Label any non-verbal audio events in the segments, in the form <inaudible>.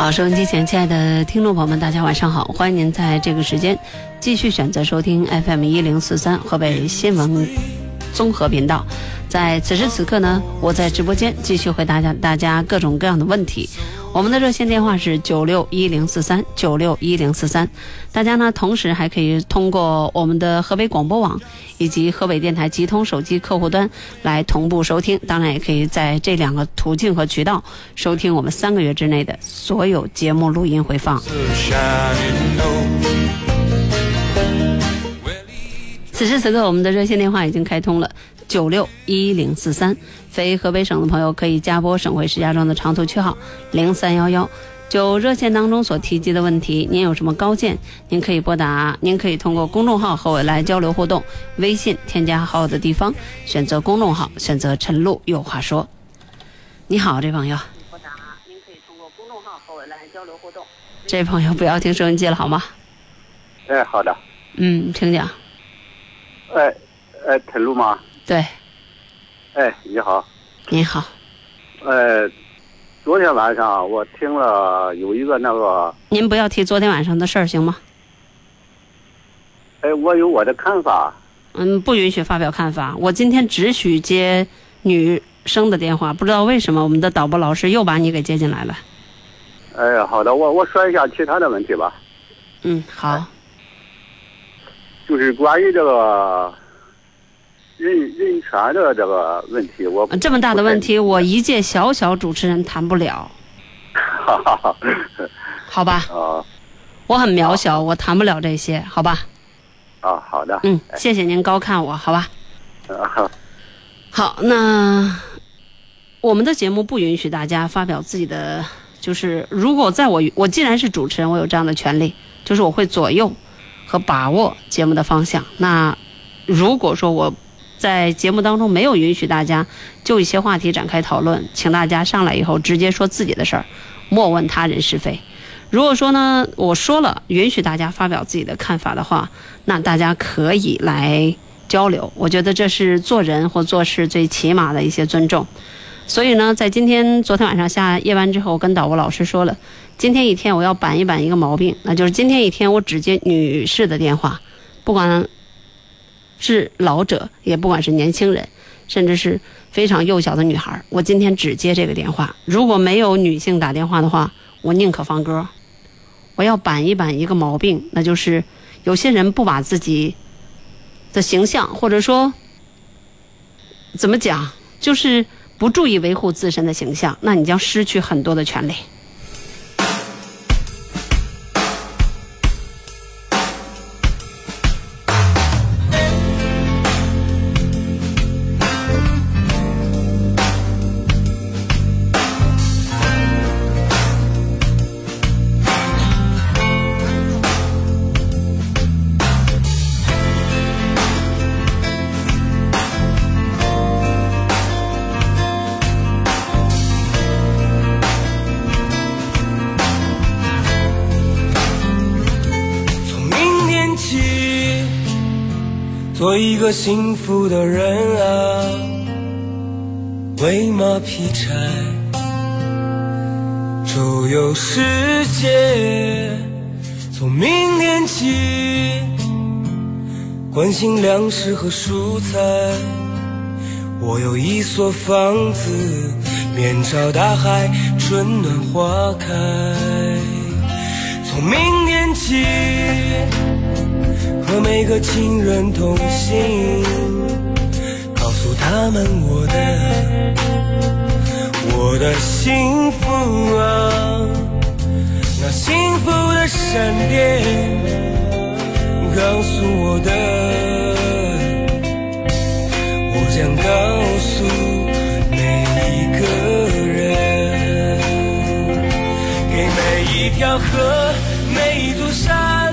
好，收音机前亲爱的听众朋友们，大家晚上好！欢迎您在这个时间继续选择收听 FM 一零四三河北新闻综合频道。在此时此刻呢，我在直播间继续回答大家各种各样的问题。我们的热线电话是九六一零四三九六一零四三，大家呢同时还可以通过我们的河北广播网以及河北电台集通手机客户端来同步收听，当然也可以在这两个途径和渠道收听我们三个月之内的所有节目录音回放。此时此刻，我们的热线电话已经开通了九六一零四三。非河北省的朋友可以加拨省会石家庄的长途区号零三幺幺。就热线当中所提及的问题，您有什么高见，您可以拨打，您可以通过公众号和我来交流互动。微信添加好友的地方，选择公众号，选择陈露有话说。你好，这朋友。拨打，您可以通过公众号和我来交流互动。这朋友不要听收音机了，好吗？哎，好的。嗯，请讲。哎，哎，陈露吗？对。哎，你好。你好。呃，昨天晚上我听了有一个那个。您不要提昨天晚上的事儿，行吗？哎，我有我的看法。嗯，不允许发表看法。我今天只许接女生的电话，不知道为什么我们的导播老师又把你给接进来了。哎，好的，我我说一下其他的问题吧。嗯，好。就是关于这个人人权的这个问题，我这么大的问题，我一介小小主持人谈不了。哈哈哈。好吧。啊。我很渺小，我谈不了这些，好吧。啊，好的。嗯，谢谢您高看我，好吧。啊。好，那我们的节目不允许大家发表自己的，就是如果在我我既然是主持人，我有这样的权利，就是我会左右。和把握节目的方向。那如果说我在节目当中没有允许大家就一些话题展开讨论，请大家上来以后直接说自己的事儿，莫问他人是非。如果说呢，我说了允许大家发表自己的看法的话，那大家可以来交流。我觉得这是做人或做事最起码的一些尊重。所以呢，在今天昨天晚上下夜班之后，我跟导播老师说了。今天一天我要板一板一个毛病，那就是今天一天我只接女士的电话，不管是老者，也不管是年轻人，甚至是非常幼小的女孩，我今天只接这个电话。如果没有女性打电话的话，我宁可放歌。我要板一板一个毛病，那就是有些人不把自己的形象，或者说怎么讲，就是不注意维护自身的形象，那你将失去很多的权利。幸福的人啊，喂马劈柴，周游世界。从明天起，关心粮食和蔬菜。我有一所房子，面朝大海，春暖花开。从明天起。和每个亲人同行，告诉他们我的我的幸福啊，那幸福的闪电告诉我的，我将告诉每一个人，给每一条河，每一座山。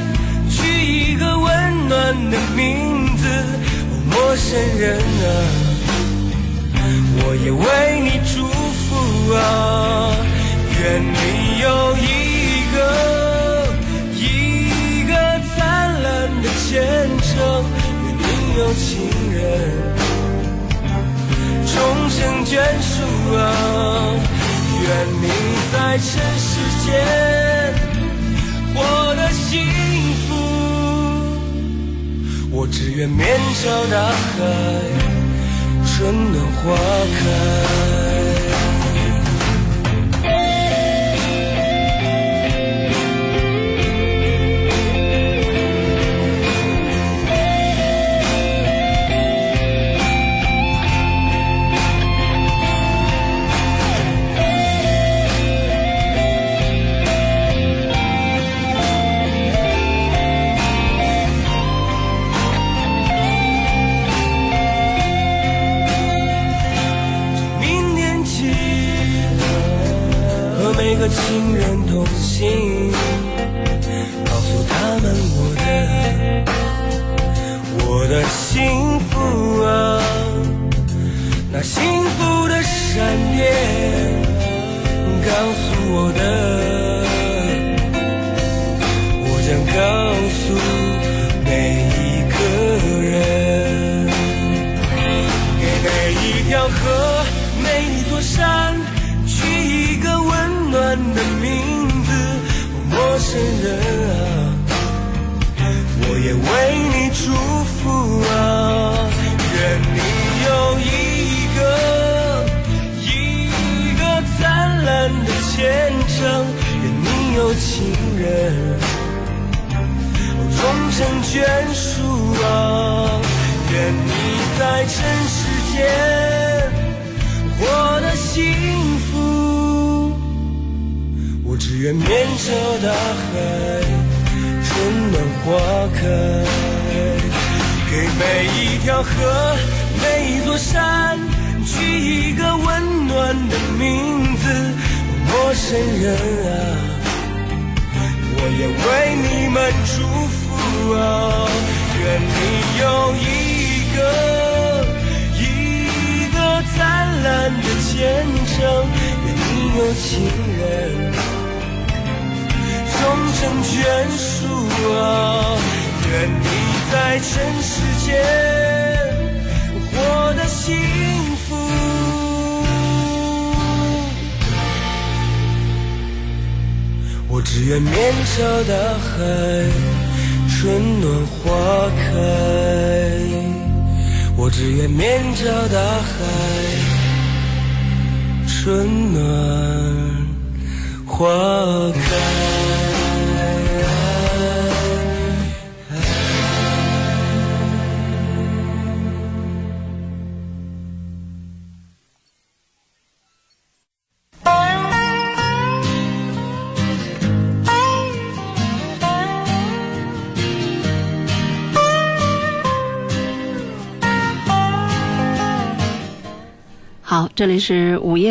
暖的名字，陌生人啊，我也为你祝福啊，愿你有一个一个灿烂的前程，愿你有情人终成眷属啊，愿你在尘世间。我只愿面朝大海，春暖花开。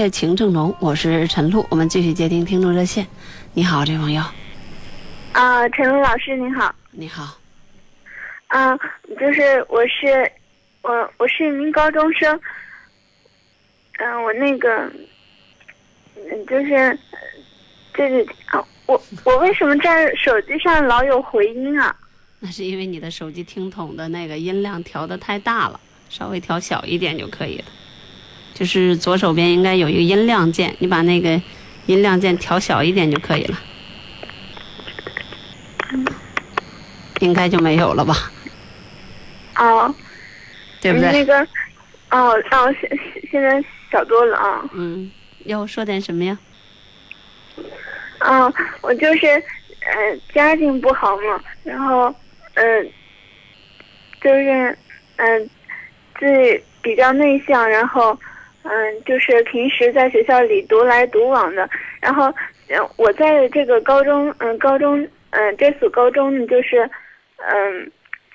情正浓，我是陈露，我们继续接听听众热线。你好，这位朋友，啊，陈露老师您好。你好，啊，就是我是我我是一名高中生。嗯、我那个，嗯，就是呃这个啊，我我为什么在手机上老有回音啊？<laughs> 那是因为你的手机听筒的那个音量调的太大了，稍微调小一点就可以了。就是左手边应该有一个音量键，你把那个音量键调小一点就可以了。应该就没有了吧？哦，对不对？那个，哦哦，现现现在小多了啊。嗯，要说点什么呀？啊，我就是呃家境不好嘛，然后嗯、呃，就是嗯、呃、自己比较内向，然后嗯、就是平时在学校里独来独往的，然后嗯、我在这个高中嗯、高中嗯、这所高中呢就是嗯、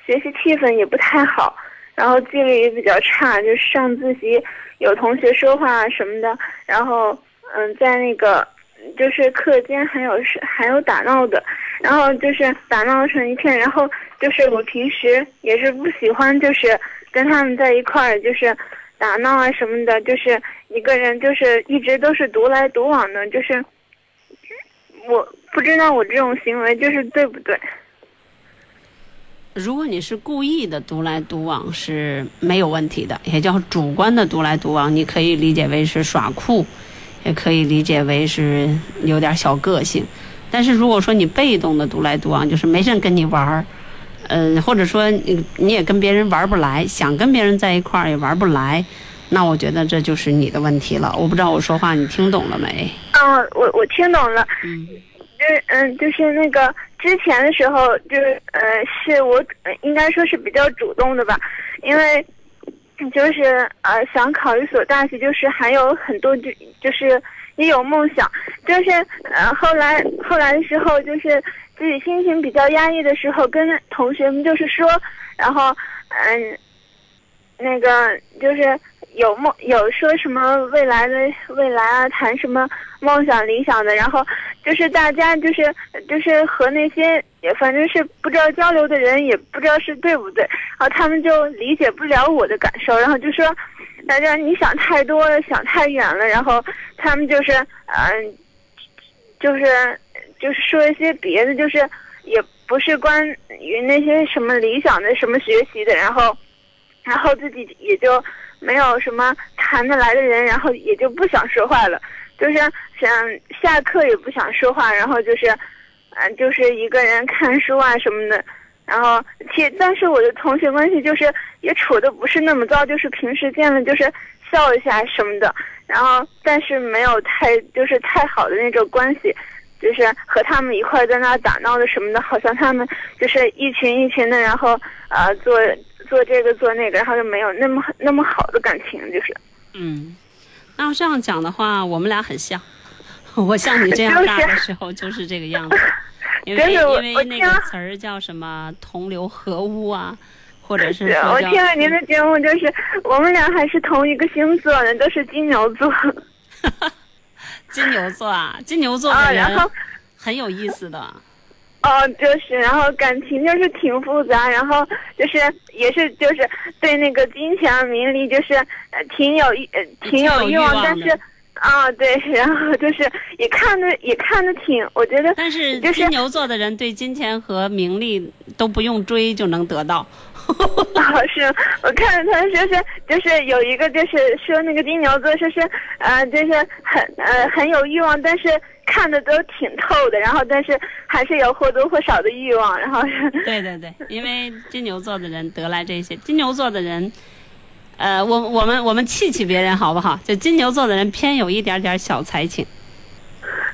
学习气氛也不太好，然后纪律也比较差，就是上自习有同学说话什么的，然后嗯、在那个。就是课间还有是还有打闹的，然后就是打闹成一片，然后就是我平时也是不喜欢就是跟他们在一块儿就是打闹啊什么的，就是一个人就是一直都是独来独往的，就是我不知道我这种行为就是对不对？如果你是故意的独来独往是没有问题的，也叫主观的独来独往，你可以理解为是耍酷，也可以理解为是有点小个性。但是如果说你被动的独来独往，就是没人跟你玩儿，嗯、或者说你你也跟别人玩不来，想跟别人在一块儿也玩不来，那我觉得这就是你的问题了。我不知道我说话你听懂了没？嗯，我我听懂了。嗯就是嗯，就是那个之前的时候，就是呃，是我呃应该说是比较主动的吧，因为就是呃想考一所大学，就是还有很多就就是也有梦想，就是呃后来后来的时候，就是自己心情比较压抑的时候，跟同学们就是说，然后嗯、那个就是有梦有说什么未来的未来啊，谈什么梦想理想的，然后就是大家就是就是和那些也反正是不知道交流的人，也不知道是对不对，然后他们就理解不了我的感受，然后就说大家你想太多了，想太远了，然后他们就是嗯、就是就是说一些别的，就是也不是关于那些什么理想的什么学习的，然后然后自己也就没有什么谈得来的人，然后也就不想说话了，就是想下课也不想说话，然后就是嗯、就是一个人看书啊什么的。然后，其但是我的同学关系就是也处的不是那么糟，就是平时见了就是笑一下什么的，然后但是没有太就是太好的那种关系，就是和他们一块在那打闹的什么的，好像他们就是一群一群的，然后呃做做这个做那个，然后就没有那么那么好的感情，就是。嗯，那要这样讲的话，我们俩很像。<laughs> 我像你这样大的时候就是这个样子，因为因为那个词儿叫什么“同流合污”啊，或者是我听了您的节目，就是我们俩还是同一个星座的，都是金牛座 <laughs> 金牛座啊，金牛座啊，的人然后。很有意思的。哦，就是，然后感情就是挺复杂，然后就是也是就是对那个金钱啊名利就是呃挺有欲呃挺有欲望，但是啊对，然后就是也看的也看的挺，我觉得但是金牛座的人对金钱和名利都不用追就能得到。<laughs> 啊是我看他说是就是有一个就是说那个金牛座说是呃就是很呃很有欲望，但是看的都挺透的，然后但是还是有或多或少的欲望，然后是对对对，因为金牛座的人得来这些，金牛座的人，呃，我我们我们气气别人好不好？就金牛座的人偏有一点点小才情，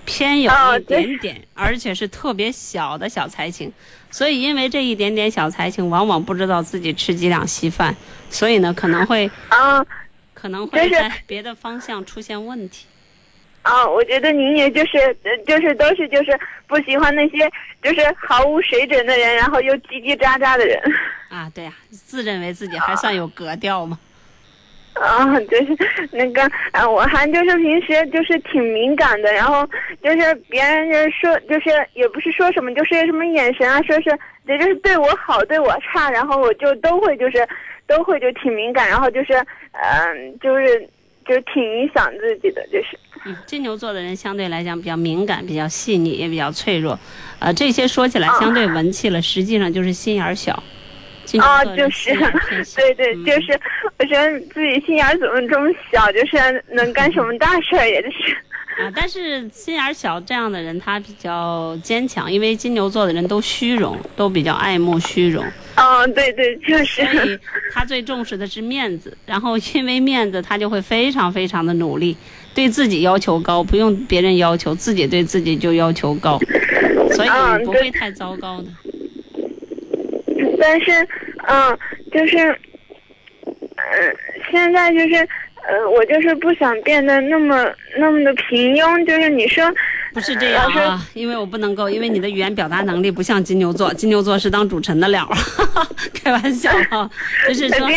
偏有一点点，而且是特别小的小才情，所以因为这一点点小才情，往往不知道自己吃几两稀饭，所以呢可能会啊。可能会在别的方向出现问题。啊，我觉得您也就是呃就是都是就是不喜欢那些就是毫无水准的人，然后又叽叽喳喳的人。啊，对呀、自认为自己还算有格调嘛。<laughs> 啊，就是那个啊，我还就是平时就是挺敏感的，然后就是别人就是说就是也不是说什么，就是什么眼神啊，说是也就是对我好对我差，然后我就都会就是都会就挺敏感，然后就是嗯、就是就是挺影响自己的，就是嗯，金牛座的人相对来讲比较敏感、比较细腻，也比较脆弱。呃，这些说起来相对文气了，实际上就是心眼儿小。金牛啊，座人就是对对，嗯就是我觉得自己心眼儿怎么这么小，就是能干什么大事儿，也就是。啊，但是心眼儿小这样的人，他比较坚强，因为金牛座的人都虚荣，都比较爱慕虚荣，嗯，对对，就是所以他最重视的是面子。然后因为面子，他就会非常非常的努力，对自己要求高，不用别人要求，自己对自己就要求高，所以不会太糟糕的。但是，嗯，就是，嗯，现在就是，呃，我就是不想变得那么那么的平庸。就是你说，不是这样啊，因为我不能够，因为你的语言表达能力不像金牛座，金牛座是当主持人的料儿，<laughs> 开玩笑啊，就是说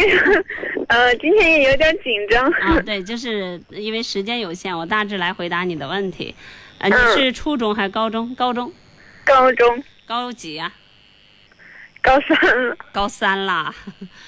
呃，今天也有点紧张。啊，对，就是因为时间有限，我大致来回答你的问题。呃，你嗯是初中还是高中？高中，高中高几呀、高三了，高三啦。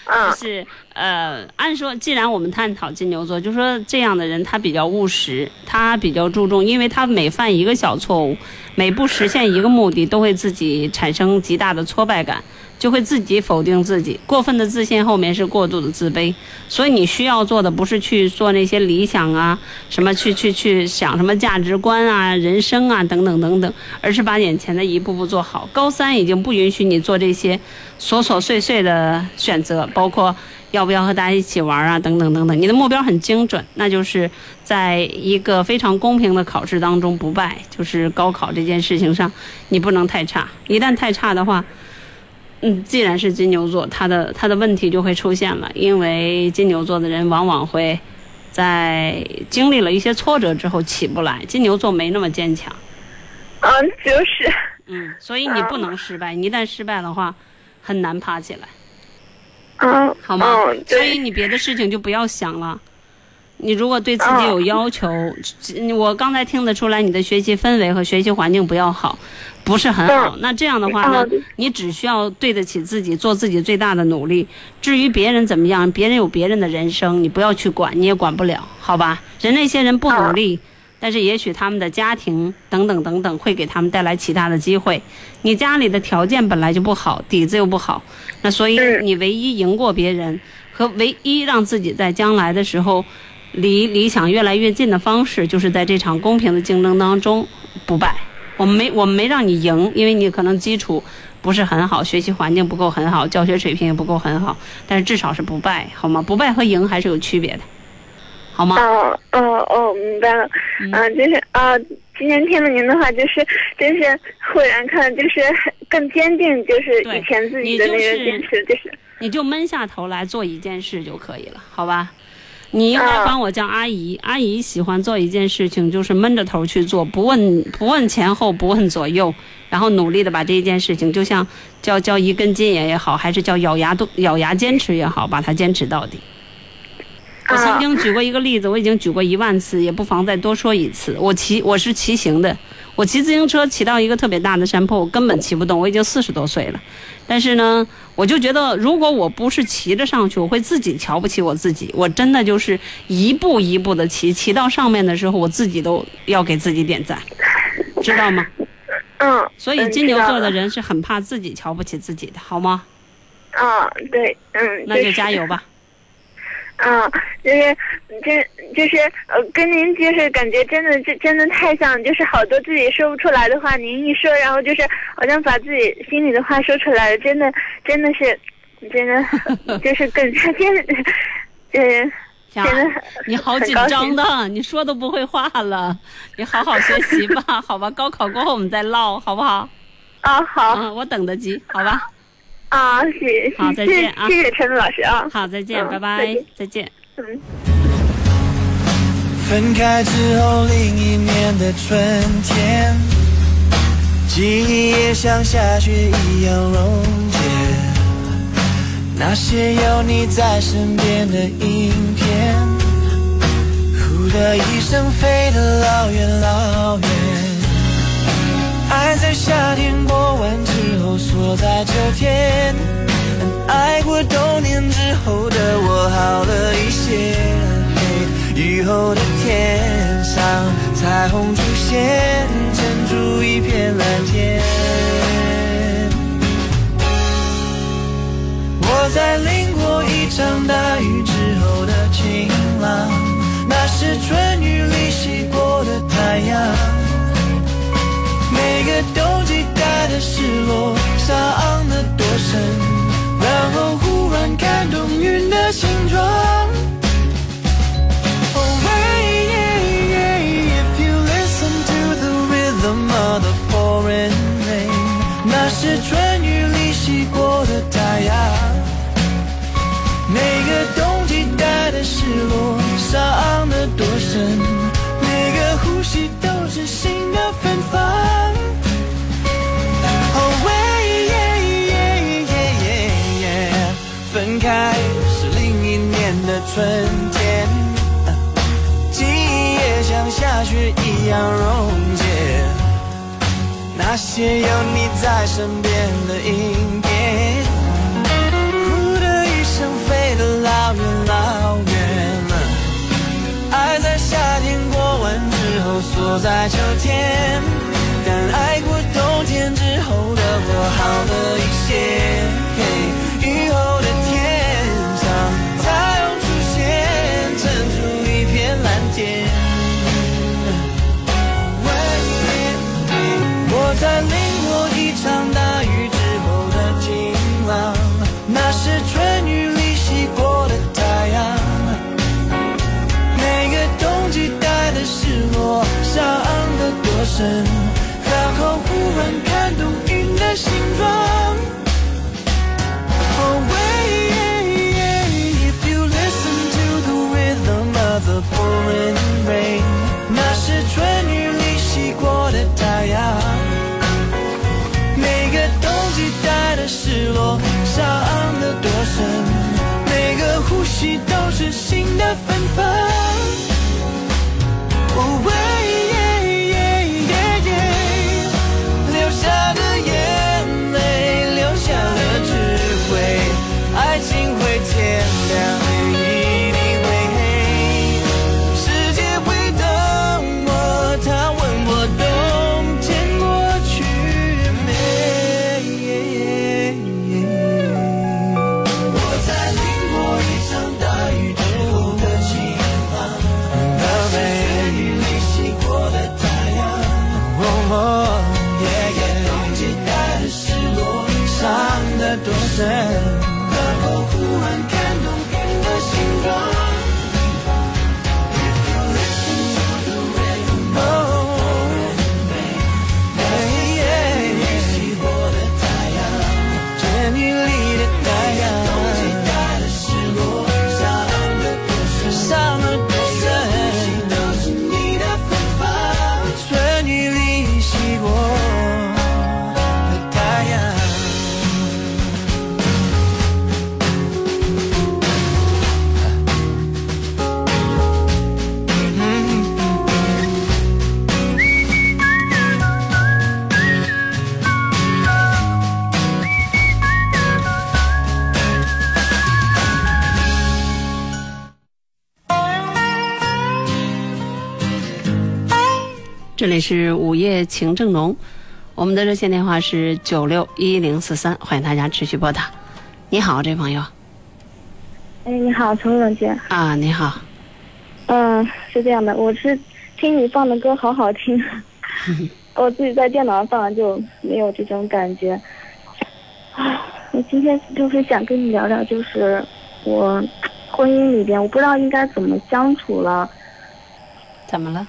嗯。就是呃，按说，既然我们探讨金牛座，就说这样的人他比较务实，他比较注重，因为他每犯一个小错误，每不实现一个目的，都会自己产生极大的挫败感，就会自己否定自己。过分的自信后面是过度的自卑，所以你需要做的不是去做那些理想啊，什么去去去想什么价值观啊、人生啊等等等等，而是把眼前的一步步做好。高三已经不允许你做这些琐琐碎碎的选择，包括。要不要和大家一起玩啊？等等等等，你的目标很精准，那就是在一个非常公平的考试当中不败，就是高考这件事情上，你不能太差。一旦太差的话，嗯，既然是金牛座，他的他的问题就会出现了，因为金牛座的人往往会在经历了一些挫折之后起不来。金牛座没那么坚强，嗯，就是，嗯，所以你不能失败，你一旦失败的话，很难爬起来。嗯，好吗？嗯，所以，你别的事情就不要想了。你如果对自己有要求，我刚才听得出来你的学习氛围和学习环境不要好，不是很好。那这样的话呢嗯，你只需要对得起自己，做自己最大的努力。至于别人怎么样，别人有别人的人生，你不要去管，你也管不了，好吧？人那些人不努力，但是也许他们的家庭等等等等会给他们带来其他的机会。你家里的条件本来就不好，底子又不好，那所以嗯你唯一赢过别人和唯一让自己在将来的时候离理想越来越近的方式，就是在这场公平的竞争当中不败。我们没我们没让你赢，因为你可能基础不是很好，学习环境不够很好，教学水平也不够很好，但是至少是不败，好吗？不败和赢还是有区别的，好吗？哦哦哦，明白了。嗯嗯，就是啊，今天听了您的话，就是真是忽然看，就是更坚定，就是以前自己的那个坚持，就是你就闷下头来做一件事就可以了，好吧？你应该管我叫阿姨，阿姨喜欢做一件事情，就是闷着头去做，不问不问前后，不问左右，然后努力的把这一件事情，就像叫叫一根筋也也好，还是叫咬牙都咬牙坚持也好，把它坚持到底。我曾经举过一个例子，我已经举过一万次，也不妨再多说一次。我骑我是骑行的，我骑自行车骑到一个特别大的山坡，我根本骑不动，我已经四十多岁了。但是呢，我就觉得，如果我不是骑着上去，我会自己瞧不起我自己。我真的就是一步一步的骑，骑到上面的时候，我自己都要给自己点赞，<laughs> 知道吗？嗯，所以嗯金牛座的。人是很怕自己瞧不起自己的，好吗？啊，对，嗯，那就加油吧。啊，就是真就是呃，跟您就是感觉真的这真的太像，就是好多自己说不出来的话，您一说，然后就是好像把自己心里的话说出来了，真的真的是真的 <laughs> 就是更加坚，呃，呀真的你好紧张的，你说都不会话了。你好好学习吧，<laughs> 好吧？高考过后我们再唠，好不好？啊好嗯，我等得及，好吧？啊，谢好再见啊谢谢谢陈露老师啊，好，再见，嗯拜拜再见，再见。嗯。分开之后，另一年的春天，记忆也像下雪一样溶解。那些有你在身边的影片，呼的一声飞得老远老远。爱在夏天过完之后锁在秋天，爱过冬年之后的我好了一些。雨后的天上，彩虹出现，撑出一片蓝天。我在淋过一场大雨之后的晴朗，那是春雨里洗过的太阳。每个冬季带的失落，伤得多深，然后忽然看懂云的形状。Oh, hey, yeah, yeah, if you listen to the rhythm of the pouring rain，那是春雨里洗过的太阳。每个冬季带的失落，伤得多深，每个呼吸都是新的芬芳。春天记忆也像下雪一样溶解，那些有你在身边的影片，哭的一声飞得老远老远。爱在夏天过完之后锁在秋天，但爱过冬天之后的我好了一些。嘿。在淋过一场大雨之后的晴朗，那是春雨里洗过的太阳。每个冬季带的失落，伤得多深，然后忽然看懂云的形状。Oh, The pouring rain，那是春雨里洗过的太阳。每个呼吸都是新的芬芳。这里是午夜情正浓，我们的热线电话是九六一零四三，欢迎大家持续拨打。你好，这位朋友哎，你好，陈总监。啊，你好，嗯，是这样的，我是听你放的歌好好听，<laughs> 我自己在电脑上放就没有这种感觉。啊，我今天就是想跟你聊聊，就是我婚姻里边，我不知道应该怎么相处了。怎么了？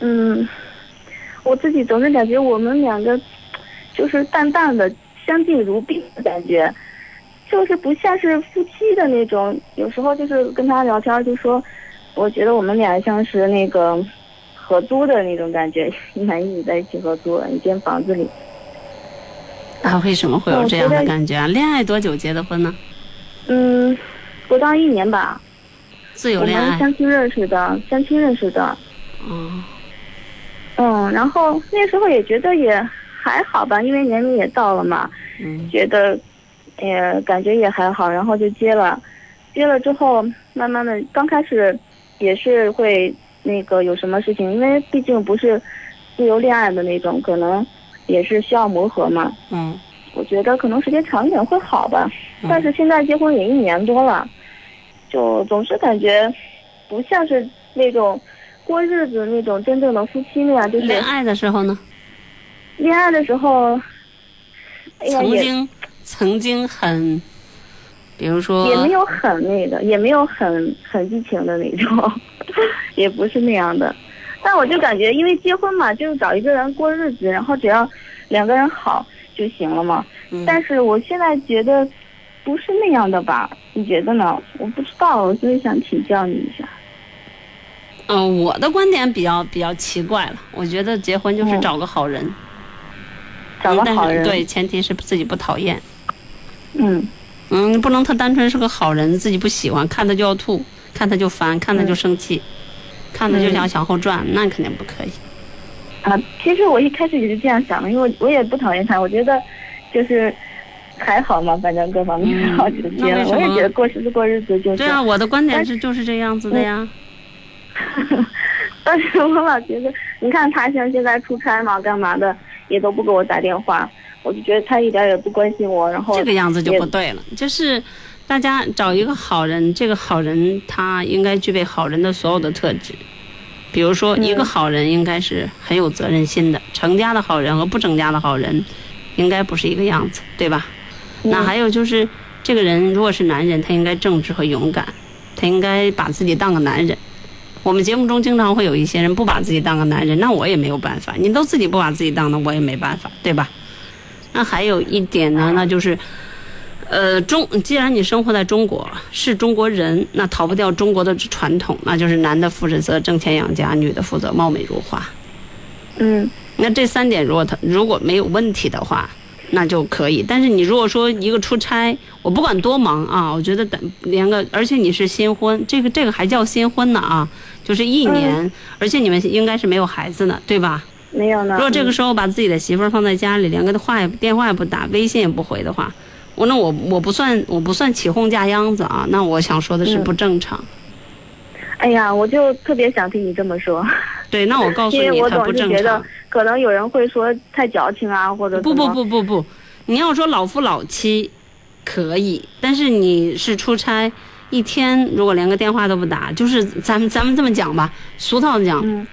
嗯，我自己总是感觉我们两个就是淡淡的相敬如宾的感觉，就是不像是夫妻的那种。有时候就是跟他聊天就说，我觉得我们俩像是那个合租的那种感觉，一男一女在一起合租一间房子里。啊，为什么会有这样的感觉啊？恋爱多久结的婚呢？嗯，不到一年吧，自由恋爱。们相亲认识的，相亲认识的。嗯嗯，然后那时候也觉得也还好吧，因为年龄也到了嘛。嗯觉得，也感觉也还好，然后就接了，接了之后，慢慢的，刚开始也是会那个有什么事情，因为毕竟不是自由恋爱的那种，可能也是需要磨合嘛。嗯我觉得可能时间长一点会好吧，嗯但是现在结婚也一年多了，就总是感觉不像是那种过日子那种真正的夫妻那样，就是恋爱的时候呢，恋爱的时候，哎呀曾经曾经很，比如说也没有很那个，也没有很很激情的那种，<laughs> 也不是那样的。但我就感觉，因为结婚嘛，就是找一个人过日子，然后只要两个人好就行了嘛。嗯但是我现在觉得不是那样的吧？你觉得呢？我不知道，所以想请教你一下。嗯、我的观点比较比较奇怪了。我觉得结婚就是嗯找个好人，找个好人，嗯对，，前提是自己不讨厌。嗯嗯，不能他单纯是个好人，自己不喜欢，看他就要吐，看他就烦，看他就生气，看他就想向后转，那肯定不可以。啊，其实我一开始也是这样想的，因为我我也不讨厌他，我觉得就是还好嘛，反正各方面嗯然后就行了。那为什么我也觉得过日子过日子就是。对啊，我的观点是就是这样子的呀。<laughs> 但是我老觉得，你看他像现在出差嘛，干嘛的也都不给我打电话，我就觉得他一点也不关心我，然后这个样子就不对了。就是大家找一个好人，这个好人他应该具备好人的所有的特质。比如说，嗯一个好人应该是很有责任心的，成家的好人和不成家的好人，应该不是一个样子，对吧？嗯那还有就是，这个人如果是男人，他应该正直和勇敢，他应该把自己当个男人。我们节目中经常会有一些人不把自己当个男人，那我也没有办法。你都自己不把自己当了，我也没办法，对吧？那还有一点呢，那就是，呃，中既然你生活在中国，是中国人，那逃不掉中国的传统，那就是男的负责挣钱养家，女的负责貌美如花。嗯那这三点如果他如果没有问题的话，那就可以。但是你如果说一个出差，我不管多忙啊，我觉得等连个，而且你是新婚，这个这个还叫新婚呢啊，就是一年，而且你们应该是没有孩子呢，对吧？没有呢。如果这个嗯时候把自己的媳妇儿放在家里，连个话也电话也不打，微信也不回的话，我那我我不算我不算起哄架秧子啊，那我想说的是嗯不正常。哎呀，我就特别想听你这么说，对，那我告诉你，因为我总他不正是觉得常。可能有人会说太矫情啊，或者不不不不不，你要说老夫老妻可以，但是你是出差一天，如果连个电话都不打，就是咱们咱们这么讲吧，俗套的讲，嗯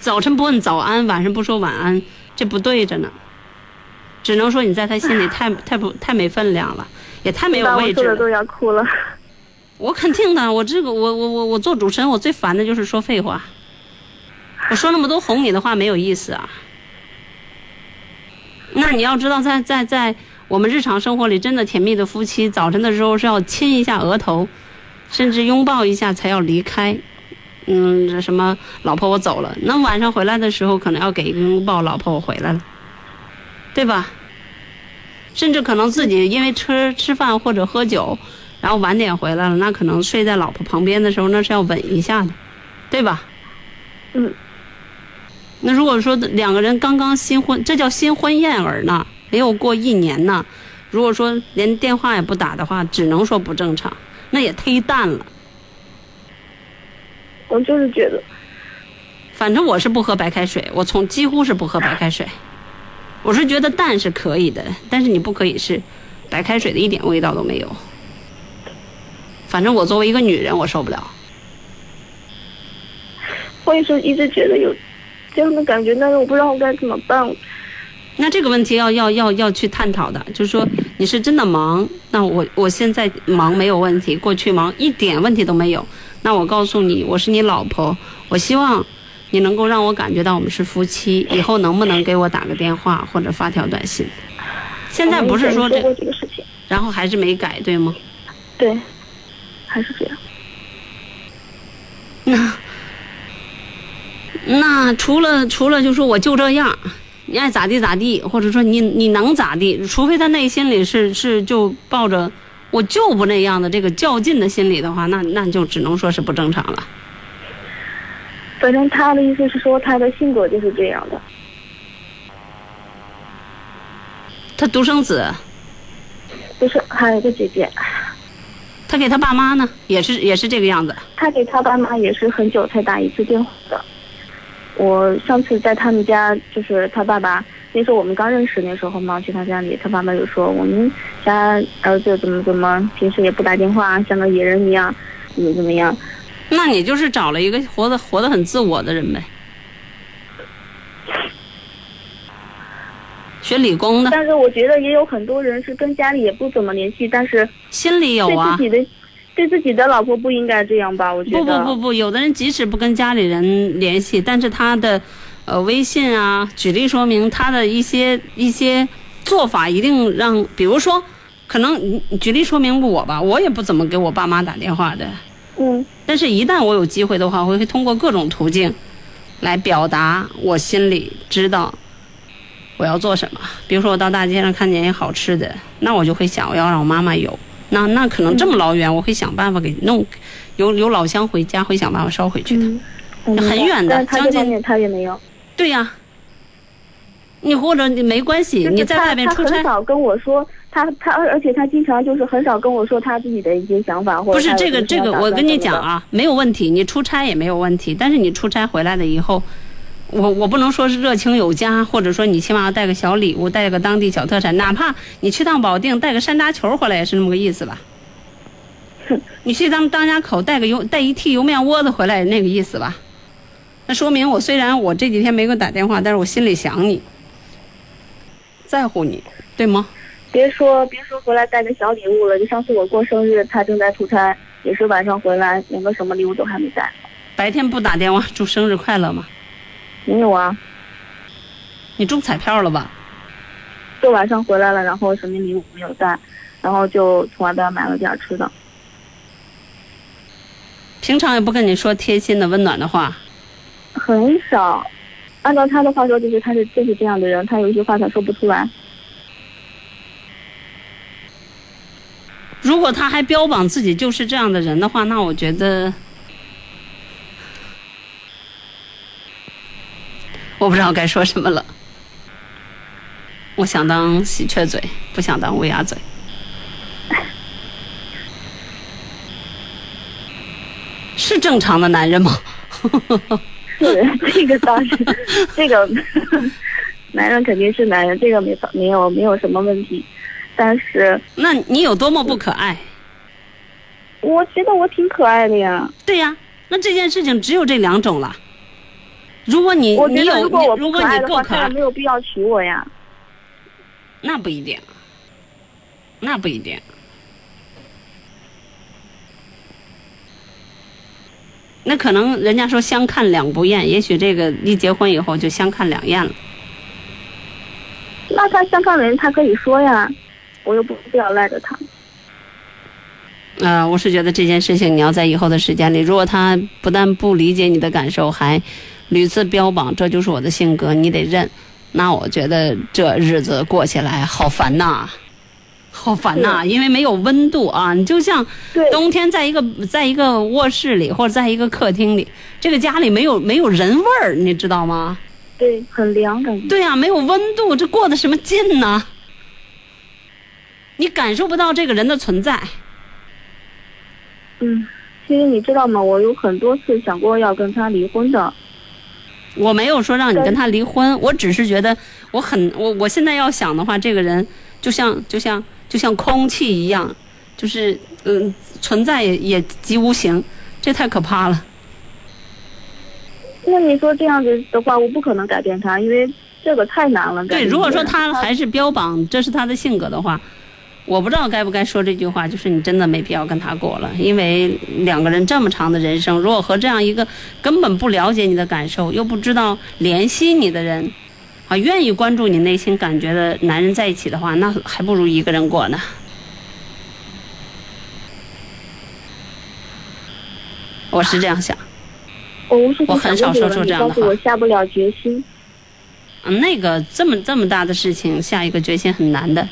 早晨不问早安，晚上不说晚安，这不对着呢。只能说你在他心里太 <laughs> 太不太没分量了，也太没有位置了。都要哭了。我肯定的，我这个我我我我做主持人，我最烦的就是说废话。我说那么多哄你的话没有意思啊。那你要知道在，在在我们日常生活里，真的甜蜜的夫妻，早晨的时候是要亲一下额头，甚至拥抱一下才要离开。嗯，这什么老婆我走了，那晚上回来的时候可能要给一个拥抱，老婆我回来了，对吧？甚至可能自己因为吃吃饭或者喝酒，然后晚点回来了，那可能睡在老婆旁边的时候，那是要吻一下的，对吧？嗯。那如果说两个人刚刚新婚，这叫新婚燕尔呢，没有过一年呢，如果说连电话也不打的话，只能说不正常，那也忒淡了。我就是觉得，反正我是不喝白开水，我从几乎是不喝白开水。我是觉得淡是可以的，但是你不可以是白开水的一点味道都没有。反正我作为一个女人，我受不了。我也是一直觉得有这样的感觉，但是我不知道我该怎么办。那这个问题要要要要去探讨的，就是说你是真的忙，那我我现在忙没有问题，过去忙一点问题都没有。那我告诉你，我是你老婆，我希望你能够让我感觉到我们是夫妻，以后能不能给我打个电话或者发条短信？现在不是说这个事情，然后还是没改，对吗？对，还是这样。那那除了除了就说我就这样，你爱咋地咋地，或者说你你能咋地，除非他内心里是是就抱着我就不那样的这个较劲的心理的话，那那就只能说是不正常了。反正他的意思是说，他的性格就是这样的。他独生子，不是还有一个姐姐，他给他爸妈呢也是也是这个样子。他给他爸妈也是很久才打一次电话的。我上次在他们家，就是他爸爸那时候我们刚认识那时候嘛，去他家里，他爸爸就说我们家儿子怎么怎么，平时也不打电话，像个野人一样，怎么怎么样。那你就是找了一个活得活得很自我的人呗，学理工的，但是我觉得也有很多人是跟家里也不怎么联系，但是心里有啊对自。己的、对自己的老婆不应该这样吧？我觉得不不不不，有的人即使不跟家里人联系，但是他的呃微信啊，举例说明他的一些一些做法，一定让，比如说，可能举例说明我吧，我也不怎么给我爸妈打电话的，嗯但是一旦我有机会的话，我会通过各种途径来表达我心里知道我要做什么。比如说我到大街上看见一好吃的，那我就会想我要让我妈妈有。那那可能这么老远，我会想办法给弄，有有老乡回家会想办法捎回去的。很远的将近他也没有。对呀、你或者你没关系，你在外面出差，他很少跟我说他他，而而且他经常就是很少跟我说他自己的一些想法，或者不是这个这个，我跟你讲啊，没有问题，你出差也没有问题，但是你出差回来了以后。我我不能说是热情有加，或者说你起码要带个小礼物，带个当地小特产，哪怕你去趟保定带个山楂球回来也是那么个意思吧。<laughs> 你去咱们张家口带个油带一屉油面窝子回来也那个意思吧。那说明我虽然我这几天没给我打电话，但是我心里想你，在乎你，对吗？别说别说回来带个小礼物了，就上次我过生日，他正在出差，也是晚上回来，连个什么礼物都还没带。白天不打电话祝生日快乐吗？没有啊，你中彩票了吧？就晚上回来了，然后什么礼物没有带，然后就从外边买了点吃的。平常也不跟你说贴心的、温暖的话。很少，按照他的话说，就是他是就是这样的人，他有一些话他说不出来。如果他还标榜自己就是这样的人的话，那我觉得，我不知道该说什么了。我想当喜鹊嘴，不想当乌鸦嘴。是正常的男人吗？<laughs> 是这个倒是，<laughs> 这个 <laughs> 男人肯定是男人，这个没法没有没有什么问题。但是那你有多么不可爱？我觉得我挺可爱的呀。对呀，那这件事情只有这两种了。如果你你有如果你够可爱没有必要娶我呀。那不一定，那不一定。那可能人家说相看两不厌，也许这个一结婚以后就相看两厌了。那他相看的人，他可以说呀，我又不必要赖着他。呃，我是觉得这件事情你要在以后的时间里，如果他不但不理解你的感受，还屡次标榜这就是我的性格，你得认，那我觉得这日子过起来好烦呐，好烦呐，因为没有温度啊。你就像冬天在一个在一个卧室里或者在一个客厅里，这个家里没有没有人味儿，你知道吗？对，很凉感觉。对呀、没有温度，这过的什么劲呢？你感受不到这个人的存在。嗯，其实你知道吗？我有很多次想过要跟他离婚的。我没有说让你跟他离婚，我只是觉得我很我我现在要想的话，这个人就像就像就像空气一样，就是嗯存在也也极无形，这太可怕了。那你说这样子的话，我不可能改变他，因为这个太难了。对，如果说他还是标榜这是他的性格的话，我不知道该不该说这句话，就是你真的没必要跟他过了，因为两个人这么长的人生，如果和这样一个根本不了解你的感受，又不知道怜惜你的人，啊，愿意关注你内心感觉的男人在一起的话，那还不如一个人过呢。我是这样想，我无数我很少说出这样的话我下不了决心。嗯，那个这么这么大的事情，下一个决心很难的。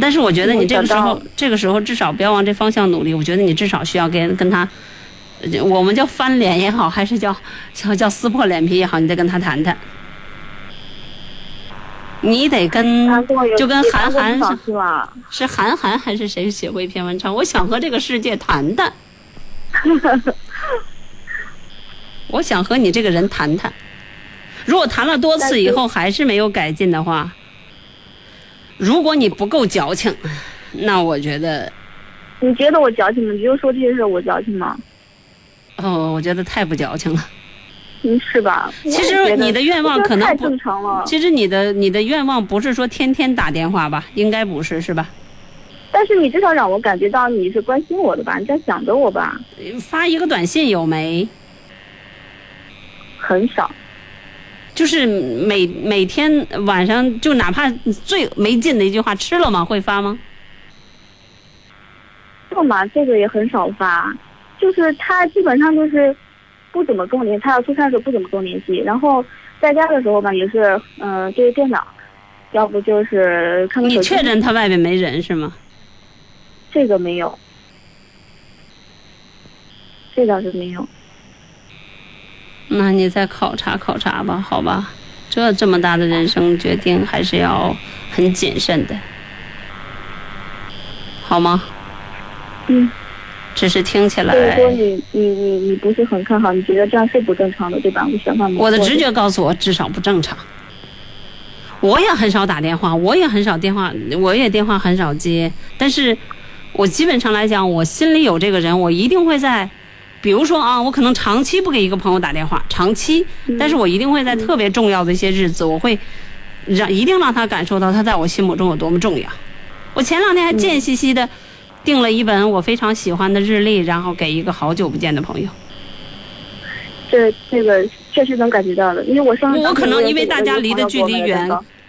但是我觉得你这个时候这个时候至少不要往这方向努力。我觉得你至少需要跟跟他，呃我们叫翻脸也好，还是叫叫 <laughs> 叫撕破脸皮也好，你得跟他谈谈。你得跟就跟韩寒。是韩寒还是谁写过一篇文章？我想和这个世界谈谈，<laughs> 我想和你这个人谈谈。如果谈了多次以后还是没有改进的话，如果你不够矫情，那我觉得，你觉得我矫情吗？你就说这些事我矫情吗？哦，我觉得太不矫情了。嗯，是吧？其实你的愿望可能不正常了，其实你的你的愿望不是说天天打电话吧？应该不是是吧？但是你至少让我感觉到你是关心我的吧？你在想着我吧？发一个短信有没？很少。就是每每天晚上，就哪怕最没劲的一句话，吃了吗？会发吗？不嘛，这个也很少发，就是他基本上就是不怎么跟我联系，他要出差的时候不怎么跟我联系，然后在家的时候吧，也是嗯、呃对着电脑，要不就是看看。你确认他外面没人是吗？这个没有，这倒是没有。那你再考察考察吧，好吧？这这么大的人生决定，还是要很谨慎的，好吗？嗯，只是听起所以说来，你你你你不是很看好，你觉得这样是不正常的，对吧？我想法没我的直觉告诉我，至少不正常。我也很少打电话，我也很少电话，我也电话很少接。但是，我基本上来讲，我心里有这个人，我一定会在，比如说啊，我可能长期不给一个朋友打电话，长期，但是我一定会在特别重要的一些日子，我会让一定让他感受到他在我心目中有多么重要。我前两天还贱兮兮的订了一本我非常喜欢的日历，然后给一个好久不见的朋友。这这个确实能感觉到的，因为我上我可能因为大家离的距离远，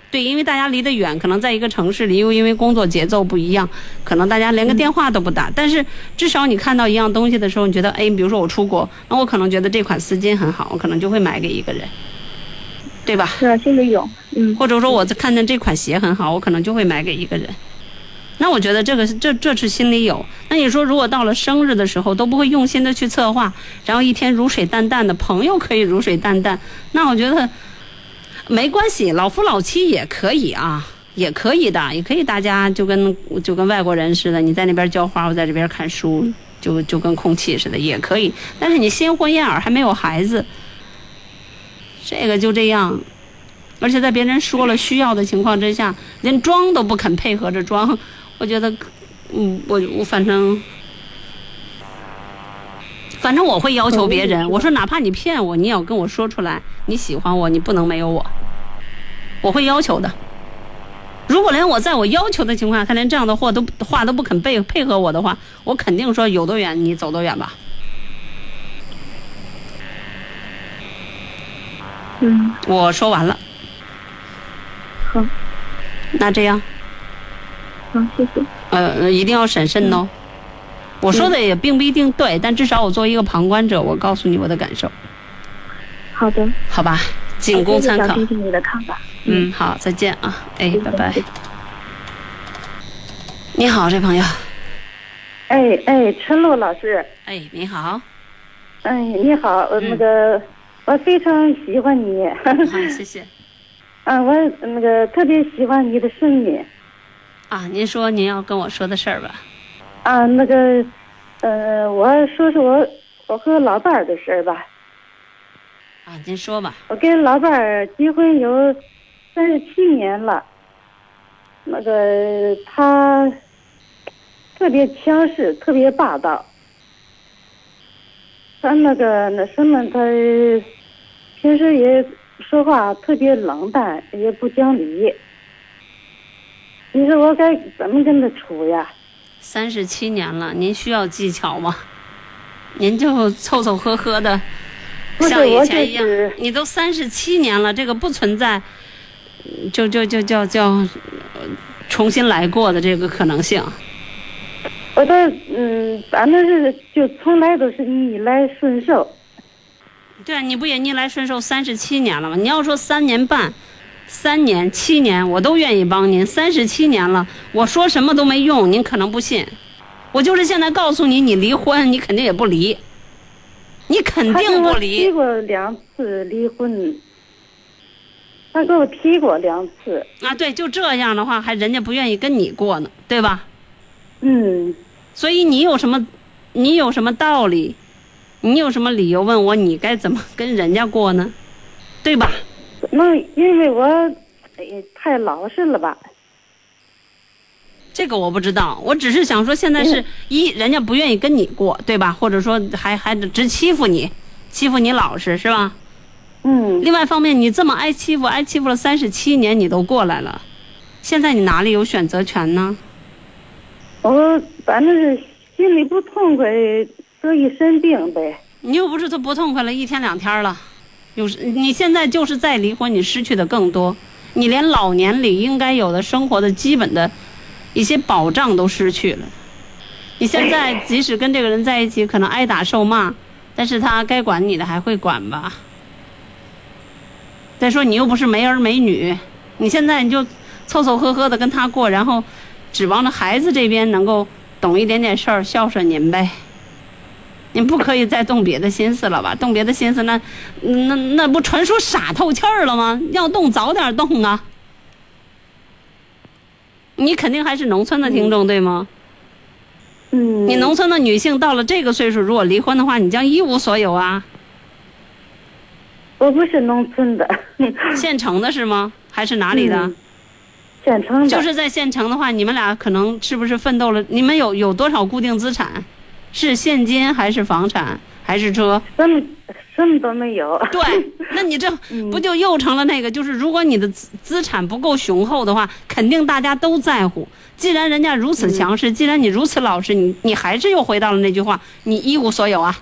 对，因为大家离得远，可能在一个城市里，又因为工作节奏不一样，可能大家连个电话都不打。但是至少你看到一样东西的时候，你觉得，哎，比如说我出国，那我可能觉得这款丝巾很好，我可能就会买给一个人，对吧？是啊，心里有，嗯。或者说我看见这款鞋很好，我可能就会买给一个人。那我觉得这个这这是心里有。那你说，如果到了生日的时候都不会用心的去策划，然后一天如水淡淡的，朋友可以如水淡淡，那我觉得没关系，老夫老妻也可以啊，也可以的，也可以大家就跟就跟外国人似的，你在那边浇花，我在这边看书，就就跟空气似的，也可以。但是你新婚燕尔还没有孩子，这个就这样，而且在别人说了需要的情况之下，连装都不肯配合着装。我觉得，嗯，我我反正，反正我会要求别人。我说，哪怕你骗我，你也要跟我说出来，你喜欢我，你不能没有我。我会要求的。如果连我在我要求的情况下，他连这样的货都话都不肯配配合我的话，我肯定说有多远你走多远吧。嗯，我说完了。好。那这样。好，谢谢。呃，一定要审慎哦。我说的也并不一定对，但至少我作为一个旁观者，我告诉你我的感受。好的。好吧，仅供参考。谢谢你的看法。嗯，好，再见啊，哎，拜拜。你好，这朋友。哎哎，陈露老师。哎，你好。哎，你好，那个我非常喜欢你。好，<laughs> 谢谢。嗯，我那个特别喜欢你的声音。啊，您说您要跟我说的事儿吧？啊，那个，呃，我说说我我和老伴儿的事儿吧。啊，您说吧。我跟老伴儿结婚有三十七年了。那个他特别强势，特别霸道。他那个那什么，他平时也说话特别冷淡，也不讲理。你说我该怎么跟他处呀？三十七年了，您需要技巧吗？<laughs> 您就凑凑合合的，像以前一样。你都三十七年了，这个不存在，就就就叫叫重新来过的这个可能性。我的嗯，反正是就从来都是逆来顺受。对啊，你不也逆来顺受三十七年了吗？你要说三年半。三年、七年，我都愿意帮您。三十七年了，我说什么都没用，您可能不信。我就是现在告诉你，你离婚，你肯定也不离。你肯定不离。他提过两次离婚，他给我提过两次。啊，对，就这样的话，还人家不愿意跟你过呢，对吧？嗯。所以你有什么，你有什么道理，你有什么理由问我你该怎么跟人家过呢？对吧？那因为我太老实了吧？这个我不知道，我只是想说，现在是一人家不愿意跟你过，对吧？或者说还还只欺负你，欺负你老实是吧？嗯。另外一方面，你这么挨欺负，挨欺负了三十七年，你都过来了，现在你哪里有选择权呢？我反正是心里不痛快，得一身病呗。你又不是他不痛快了一天两天了。有你现在就是再离婚，你失去的更多，你连老年里应该有的生活的基本的一些保障都失去了。你现在即使跟这个人在一起，可能挨打受骂，但是他该管你的还会管吧。再说你又不是没儿没女，你现在你就凑凑合合的跟他过，然后指望着孩子这边能够懂一点点事儿，孝顺您呗。你不可以再动别的心思了吧？动别的心思，那那那不纯属傻透气儿了吗？要动早点动啊！你肯定还是农村的听众对吗？嗯。你农村的女性到了这个岁数，如果离婚的话，你将一无所有啊！我不是农村的。县城的是吗？还是哪里的？县城的。就是在县城的话，你们俩可能是不是奋斗了？你们有有多少固定资产？是现金还是房产还是车？什么什么都没有。对，那你这 <laughs> 不就又成了那个？就是如果你的资资产不够雄厚的话，肯定大家都在乎。既然人家如此强势，既然你如此老实，你你还是又回到了那句话：你一无所有啊。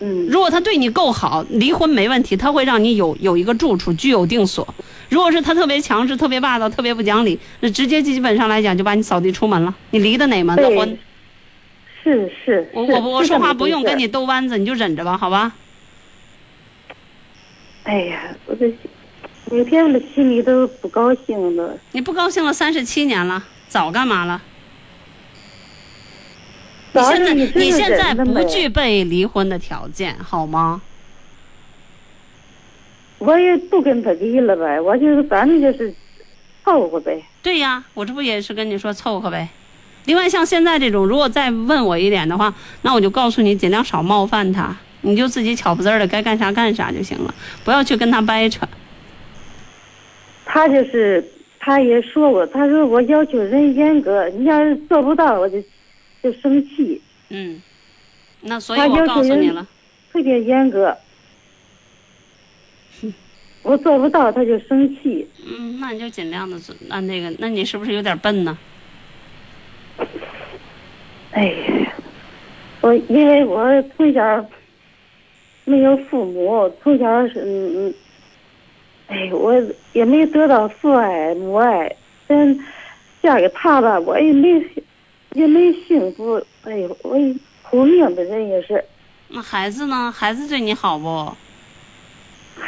嗯如果他对你够好，离婚没问题，他会让你有有一个住处，居有定所。如果是他特别强势、特别霸道、特别不讲理，那直接基本上来讲就把你扫地出门了。你离的哪门子婚？是是，我我说话不用跟你兜弯子，你就忍着吧，好吧？哎呀，我这每天我的心里都不高兴了。你不高兴了三十七年了，早干嘛了？你现在你你现在不具备离婚的条件，好吗？我也不跟他离了呗，我就是反正就是凑合呗。对呀，我这不也是跟你说凑合呗。另外，像现在这种，如果再问我一点的话，那我就告诉你，尽量少冒犯他，你就自己巧不字儿的该干啥干啥就行了，不要去跟他掰扯。他就是，他也说我，他说我要求人严格，你要是做不到，我就就生气，嗯，那所以他我告诉你了，特别严格。我做不到，他就生气。嗯，那你就尽量的按那个，那你是不是有点笨呢？哎呀，我因为我从小没有父母，从小是嗯嗯，哎，我也没得到父爱母爱，但嫁给他吧，我也没也没幸福。哎呦，我也苦命的人也是，那孩子呢？孩子对你好不？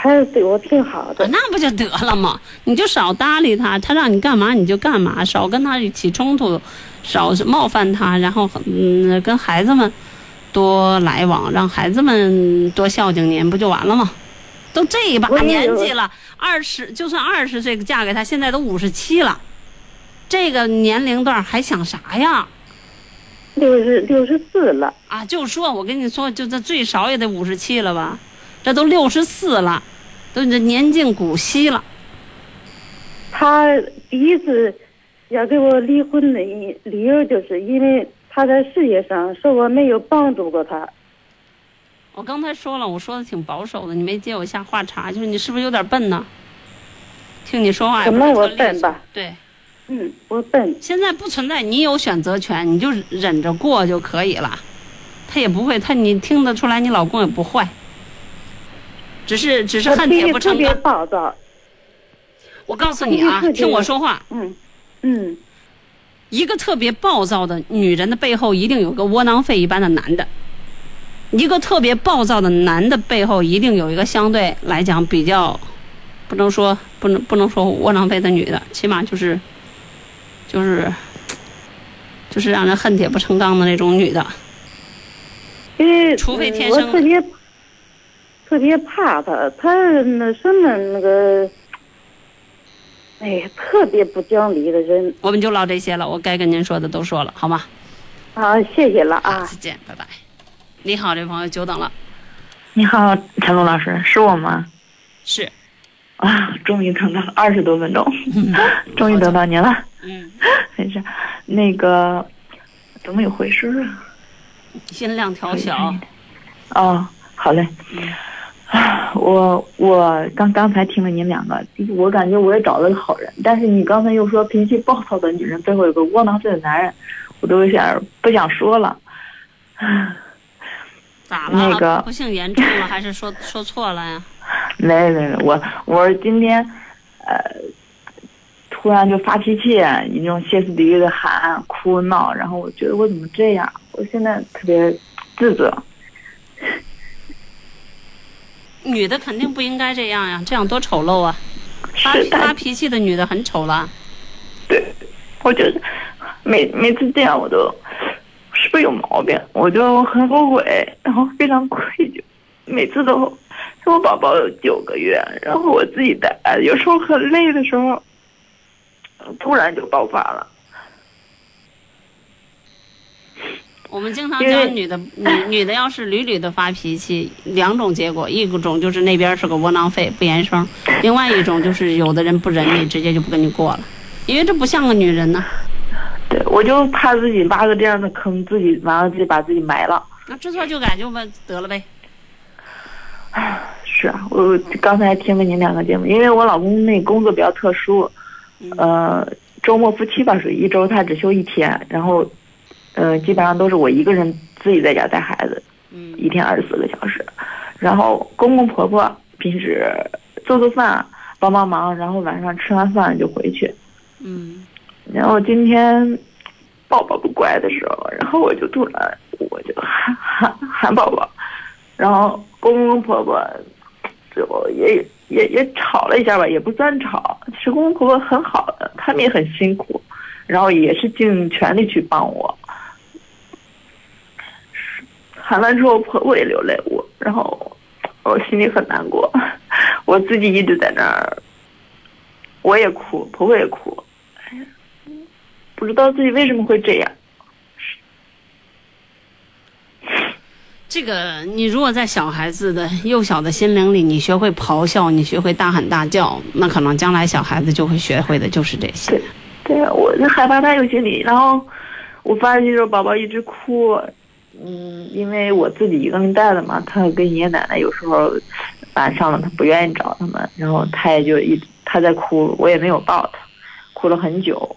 孩子对我挺好的。那不就得了吗？你就少搭理他，他让你干嘛你就干嘛，少跟他起冲突，少冒犯他，然后嗯跟孩子们多来往，让孩子们多孝敬您，不就完了吗？都这一把年纪了，二十就算二十岁嫁给他，现在都五十七了，这个年龄段还想啥呀？六十六十四了，啊，就说我跟你说，就这最少也得五十七了吧？这都六十四了，都这年近古稀了。他第一次要给我离婚的理理由，就是因为他在事业上说我没有帮助过他。我刚才说了，我说的挺保守的，你没接我下话茬，就是你是不是有点笨呢？听你说话也不是可能我笨吧。对，嗯，我笨。现在不存在你有选择权，你就忍着过就可以了。他也不会，他你听得出来，你老公也不坏，只是只是恨铁不成钢。暴躁。我告诉你啊，听我说话，嗯嗯，一个特别暴躁的女人的背后，一定有个窝囊废一般的男的；一个特别暴躁的男的背后，一定有一个相对来讲比较，不能说不能不能说窝囊废的女的，起码就是，就是，就是让人恨铁不成钢的那种女的。因为除非天生特别怕他，他那什么那个，哎呀，特别不讲理的人我们就唠这些了，我该跟您说的都说了，好吗？好！谢谢了好，啊！再见，拜拜。你好，这位朋友久等了，你好，陈露老师，是我吗？是，啊，终于等到二十多分钟，<laughs> 终于等到您了。嗯，没事，那个怎么有回声啊？音量调小，哦，好嘞。啊，<sighs> 我我刚刚才听了您两个，我感觉我也找了个好人，但是你刚才又说脾气暴躁的女人背后有个窝囊废的男人，我都有点不想说了。咋了？<laughs> 那个不幸严重了，还是说说错了呀？<laughs> 没没没，我我今天，呃，突然就发脾气，一种歇斯底里的喊、哭闹，然后我觉得我怎么这样？我现在特别自责。女的肯定不应该这样呀，这样多丑陋啊！发发，脾气的女的很丑了。对，我觉得每每次这样我都是不是有毛病？我就很后悔，然后非常愧疚，每次都说我宝宝有九个月，然后我自己带，有时候很累的时候，突然就爆发了。我们经常讲女的，女女的要是屡屡的发脾气，两种结果，一种就是那边是个窝囊废不言声，另外一种就是有的人不忍你，直接就不跟你过了，因为这不像个女人呢。对，我就怕自己挖个这样的坑，自己完了自己把自己埋了。那知错就改就问得了呗。是啊，我刚才听了您两个节目，因为我老公那工作比较特殊，呃，周末夫妻吧属于一周他只休一天，然后，呃，基本上都是我一个人自己在家带孩子，嗯一天二十四个小时。然后公公婆婆平时做做饭帮帮忙，然后晚上吃完饭就回去。嗯然后今天宝宝不乖的时候，然后我就突然我就喊喊喊宝宝，然后公公婆婆就也也也吵了一下吧，也不算吵。其实公公婆婆很好的，他们也很辛苦，然后也是尽全力去帮我。喊完之后，婆婆也流泪，我然后我心里很难过，<laughs> 我自己一直在那儿，我也哭，婆婆也哭，哎呀，不知道自己为什么会这样。这个你如果在小孩子的幼小的心灵里，你学会咆哮，你学会大喊大叫，那可能将来小孩子就会学会的就是这些。对啊，我就害怕他有心理，然后我发现就是宝宝一直哭，嗯，因为我自己一个人带的嘛，他跟爷爷奶奶有时候晚上了，他不愿意找他们，然后他也就一他在哭，我也没有抱他，哭了很久。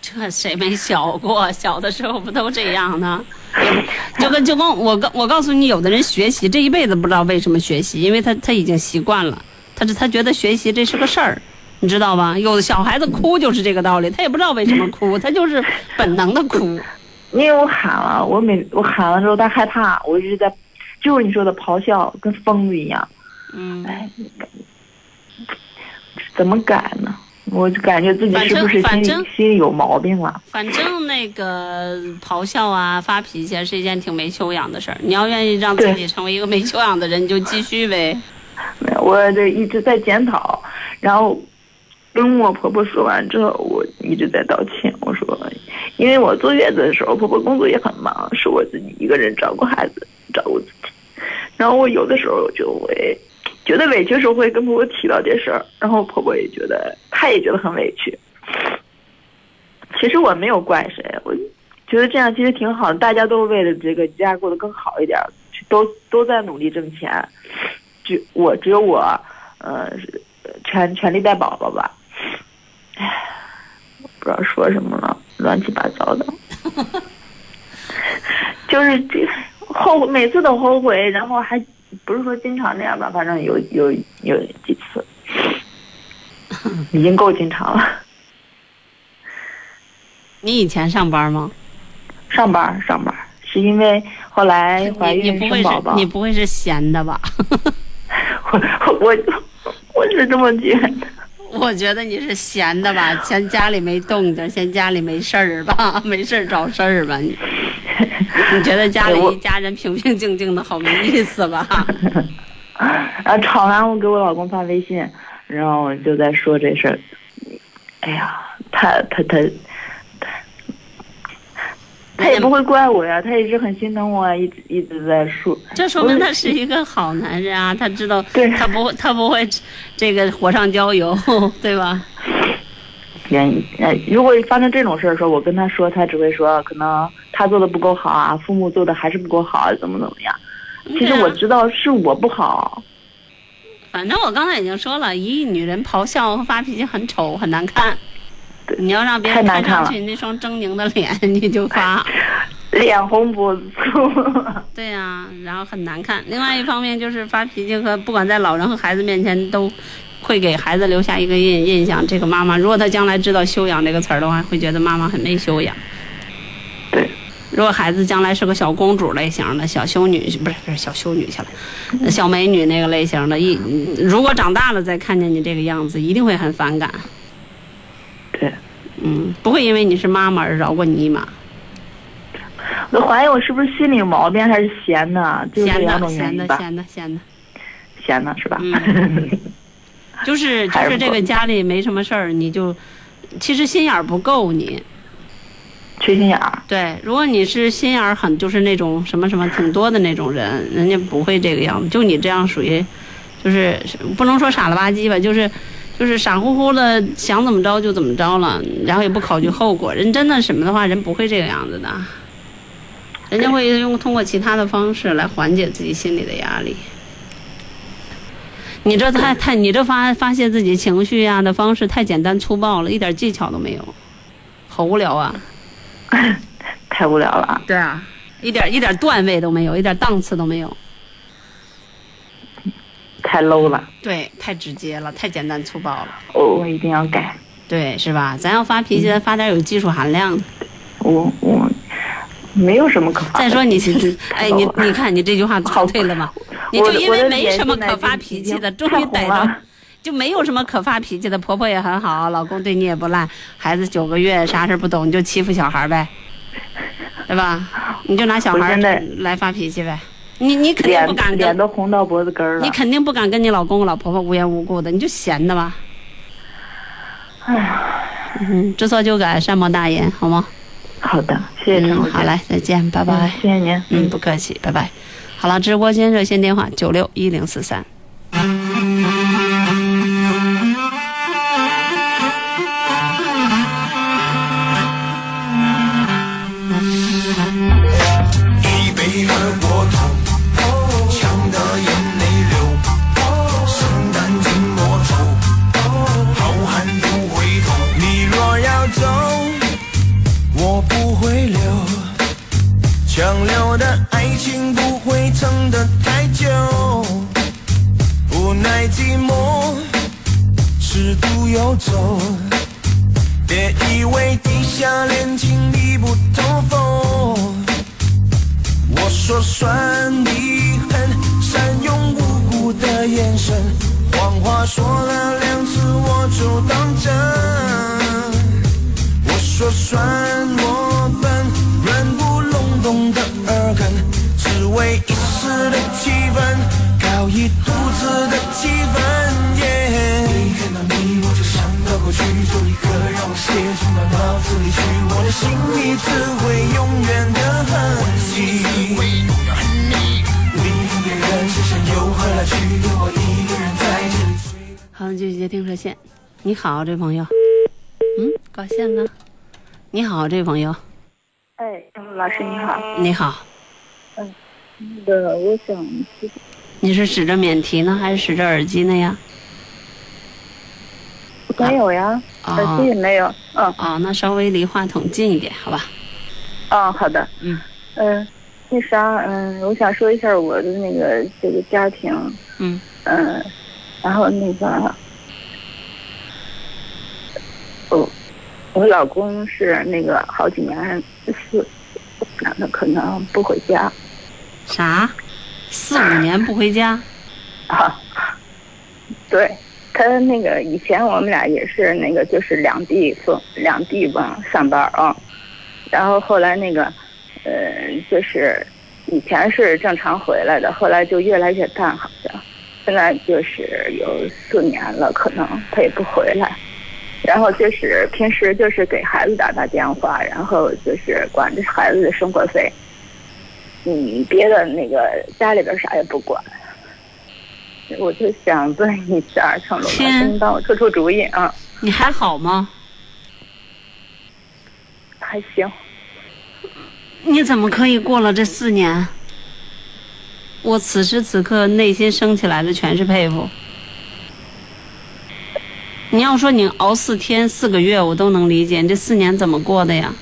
这谁没小过？小的时候不都这样呢？就跟就跟我告我告诉你，有的人学习这一辈子不知道为什么学习，因为他他已经习惯了，他是他觉得学习这是个事儿，你知道吧？有的小孩子哭就是这个道理，他也不知道为什么哭，他就是本能的哭。因为我喊了，我每我喊了之后，他害怕，我一直在，就是你说的咆哮，跟疯子一样。嗯，哎，怎么改呢？我就感觉自己是不是心里心里有毛病了？反正那个咆哮啊、发脾气啊是一件挺没修养的事儿。你要愿意让自己成为一个没修养的人，你就继续呗。<laughs> 没有，我这一直在检讨，然后跟我婆婆说完之后，我一直在道歉。我说，因为我坐月子的时候，婆婆工作也很忙，是我自己一个人照顾孩子，照顾自己。然后我有的时候就会觉得委屈的时候，会跟婆婆提到这事儿，然后婆婆也觉得，她也觉得很委屈。其实我没有怪谁，我觉得这样其实挺好的，大家都为了这个家过得更好一点，都都在努力挣钱。就我只有我，呃，全全力带宝宝吧。唉，不知道说什么了，乱七八糟的。<laughs> 就是这后每次都后悔，然后还不是说经常那样吧，反正有有有几次，已经够经常了。你以前上班吗？上班上班，是因为后来怀孕生宝宝，你不会是闲的吧？<laughs> 我我我是这么觉得。我觉得你是闲的吧，<laughs> 嫌家里没动静，嫌家里没事儿吧，<laughs> 没事儿找事儿吧你。<laughs> 你觉得家里一家人平平静静的好没意思吧？然后吵完，我给我老公发微信，然后就在说这事儿。哎呀，他他他他，他也不会怪我呀，他一直很心疼我，一直一直在说。这说明他是一个好男人啊，他知道 <laughs> 对他不他不会这个火上浇油，对吧？<laughs> 原因，呃，如果发生这种事儿的时候，我跟他说，他只会说可能他做的不够好啊，父母做的还是不够好，啊，怎么怎么样。其实我知道是我不好，反正我刚才已经说了，一女人咆哮和发脾气很丑很难看。你要让别人看上去那双狰狞的脸，<laughs> 你就发。脸红脖子粗。<laughs> 对呀、然后很难看。另外一方面就是发脾气和不管在老人和孩子面前都会给孩子留下一个印印象。这个妈妈，如果她将来知道“修养”这个词儿的话，会觉得妈妈很没修养。对，如果孩子将来是个小公主类型的小修女，不是不是小修女去了，小美女那个类型的，一如果长大了再看见你这个样子，一定会很反感。对，嗯，不会因为你是妈妈而饶过你一马。我怀疑我是不是心里有毛病，还是闲的？就是这闲的，两种原闲的，因吧。闲的，闲的。闲的是吧？嗯 <laughs> 就是就是这个家里没什么事儿，你就其实心眼儿不够你。缺心眼儿。对，如果你是心眼儿很就是那种什么什么挺多的那种人，人家不会这个样子。就你这样属于，就是不能说傻了吧唧吧，就是就是傻乎乎的想怎么着就怎么着了，然后也不考虑后果。人真的什么的话，人不会这个样子的，人家会用通过其他的方式来缓解自己心里的压力。你这太太，你这发发泄自己情绪呀、的方式太简单粗暴了，一点技巧都没有，好无聊啊！<laughs> 太无聊了。对啊，一点一点段位都没有，一点档次都没有。太 low 了，对，太直接了，太简单粗暴了。我我一定要改。对，是吧？咱要发脾气，发点有技术含量的。我我没有什么可发。再说你，<laughs> 哎，你你看你这句话说对了吗？你我就因为没什么可发脾气的，终于逮着就没有什么可发脾气的。婆婆也很好，老公对你也不赖，孩子九个月啥事不懂，你就欺负小孩呗，对吧？你就拿小孩来发脾气呗。你你肯定不敢脸跟，都红到脖子根儿了。你肯定不敢跟你老公老婆婆无缘无故的，你就闲的吧。哎呀，嗯，知错就改，善莫大焉，好吗？好的，谢谢陈嗯，老师。好嘞，再见，拜拜嗯。谢谢您。嗯，不客气，拜拜。好了，直播间热线电话九六一零四三。游走。别以为地下恋情密不透风。我说算你狠，善用无辜的眼神，谎话说了两次我就当真。我说算我笨，软不隆咚的耳根，只为一时的气氛，搞一肚子的气氛。耶。过去，就立刻让我写进到脑子里去，我的心里只会永远的恨你。离开别人，世上又何来去？有我一个人在这里。好，继续接听热线。你好，这位朋友。嗯，挂线了。你好，这位朋友。哎，老师你好，你好，那个我想你是使着免提呢，还是使着耳机呢呀？没有呀，耳哦机也没有。嗯哦，那稍微离话筒近一点，好吧？哦，好的。嗯嗯，那啥，嗯，我想说一下我的那个这个家庭，嗯嗯，然后那个，我我老公是那个好几年四，那他可能不回家啥？四五年不回家？<laughs> 啊。对他那个以前我们俩也是那个就是两地分两地吧上班啊，然后后来那个，呃，就是以前是正常回来的，后来就越来越淡，好像现在就是有四年了，可能他也不回来。然后就是平时就是给孩子打打电话，然后就是管着孩子的生活费，嗯，别的那个家里边啥也不管。我就想问一下，成龙老师，帮我出出主意啊？你还好吗？还行，你怎么可以过了这四年？我此时此刻内心升起来的全是佩服。你要说你熬四天四个月，我都能理解。你这四年怎么过的呀？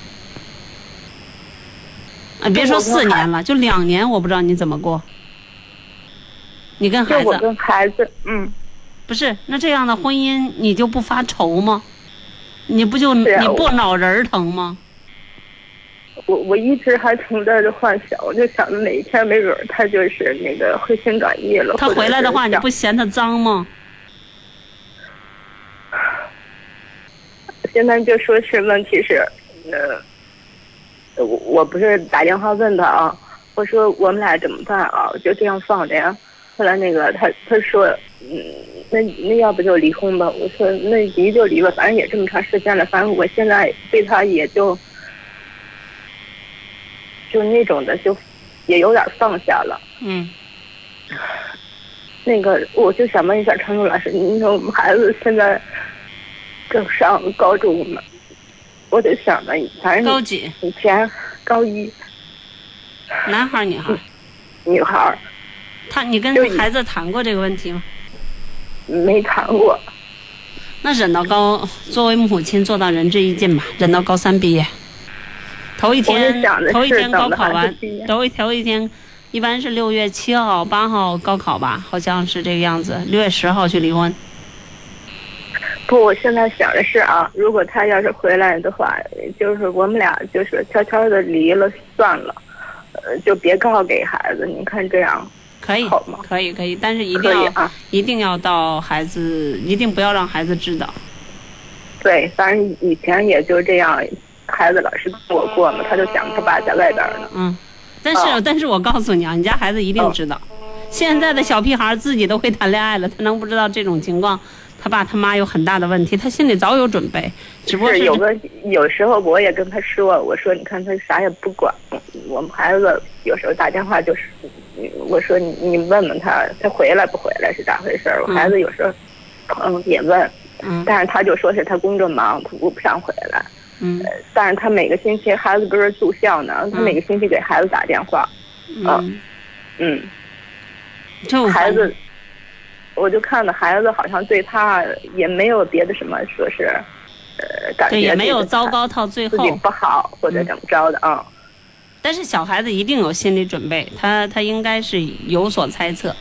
啊，别说四年了，就两年，我不知道你怎么过。你跟孩子我跟孩子，嗯，不是那这样的婚姻，你就不发愁吗？你不就、你不脑仁儿疼吗？我我一直还存在着幻想，我就想着哪一天没准儿他就是那个回心转意了。他回来的话，你不嫌他脏吗？<sighs> 现在就说是问题是，呃，我我不是打电话问他啊，我说我们俩怎么办啊？我就这样放着呀。后来那个他他说，嗯，那那要不就离婚吧？我说那离就离吧，反正也这么长时间了，反正我现在对他也就就那种的就也有点放下了。嗯，那个，我就想问一下陈露老师，您说我们孩子现在正上高中呢，我得想着，反正高几？以前高一男孩儿女孩儿？女孩儿他你跟孩子谈过这个问题吗？没谈过，那忍到高，作为母亲做到仁至义尽吧，忍到高三毕业。头一天头一天高考完头一头一天，一般是六月七号、八号高考吧，好像是这个样子。六月十号去离婚。不，我现在想的是啊，如果他要是回来的话，就是我们俩就是悄悄的离了算了，呃，就别告给孩子。你看这样可以，可以，可以，但是一定要、啊？一定要到孩子，一定不要让孩子知道。对，反正以前也就这样，孩子老是跟我过嘛，他就想他爸在外边呢。嗯，但是、哦但是我告诉你啊，你家孩子一定知道。现在的小屁孩自己都会谈恋爱了，他能不知道这种情况？他爸他妈有很大的问题，他心里早有准备，只不过是是有个有时候我也跟他说，我说你看他啥也不管，我们孩子有时候打电话就是，嗯我说你你问问他，他回来不回来是咋回事儿？我嗯。孩子有时候嗯也问，嗯。但是他就说是他工作忙，他顾不上回来。嗯。但是他每个星期孩子不是住校呢，他每个星期给孩子打电话，嗯，嗯，就孩子，我就看着孩子好像对他也没有别的什么说是，呃，感觉对也没有糟糕到最后自己，不好或者怎么着的啊。但是小孩子一定有心理准备，他他应该是有所猜测，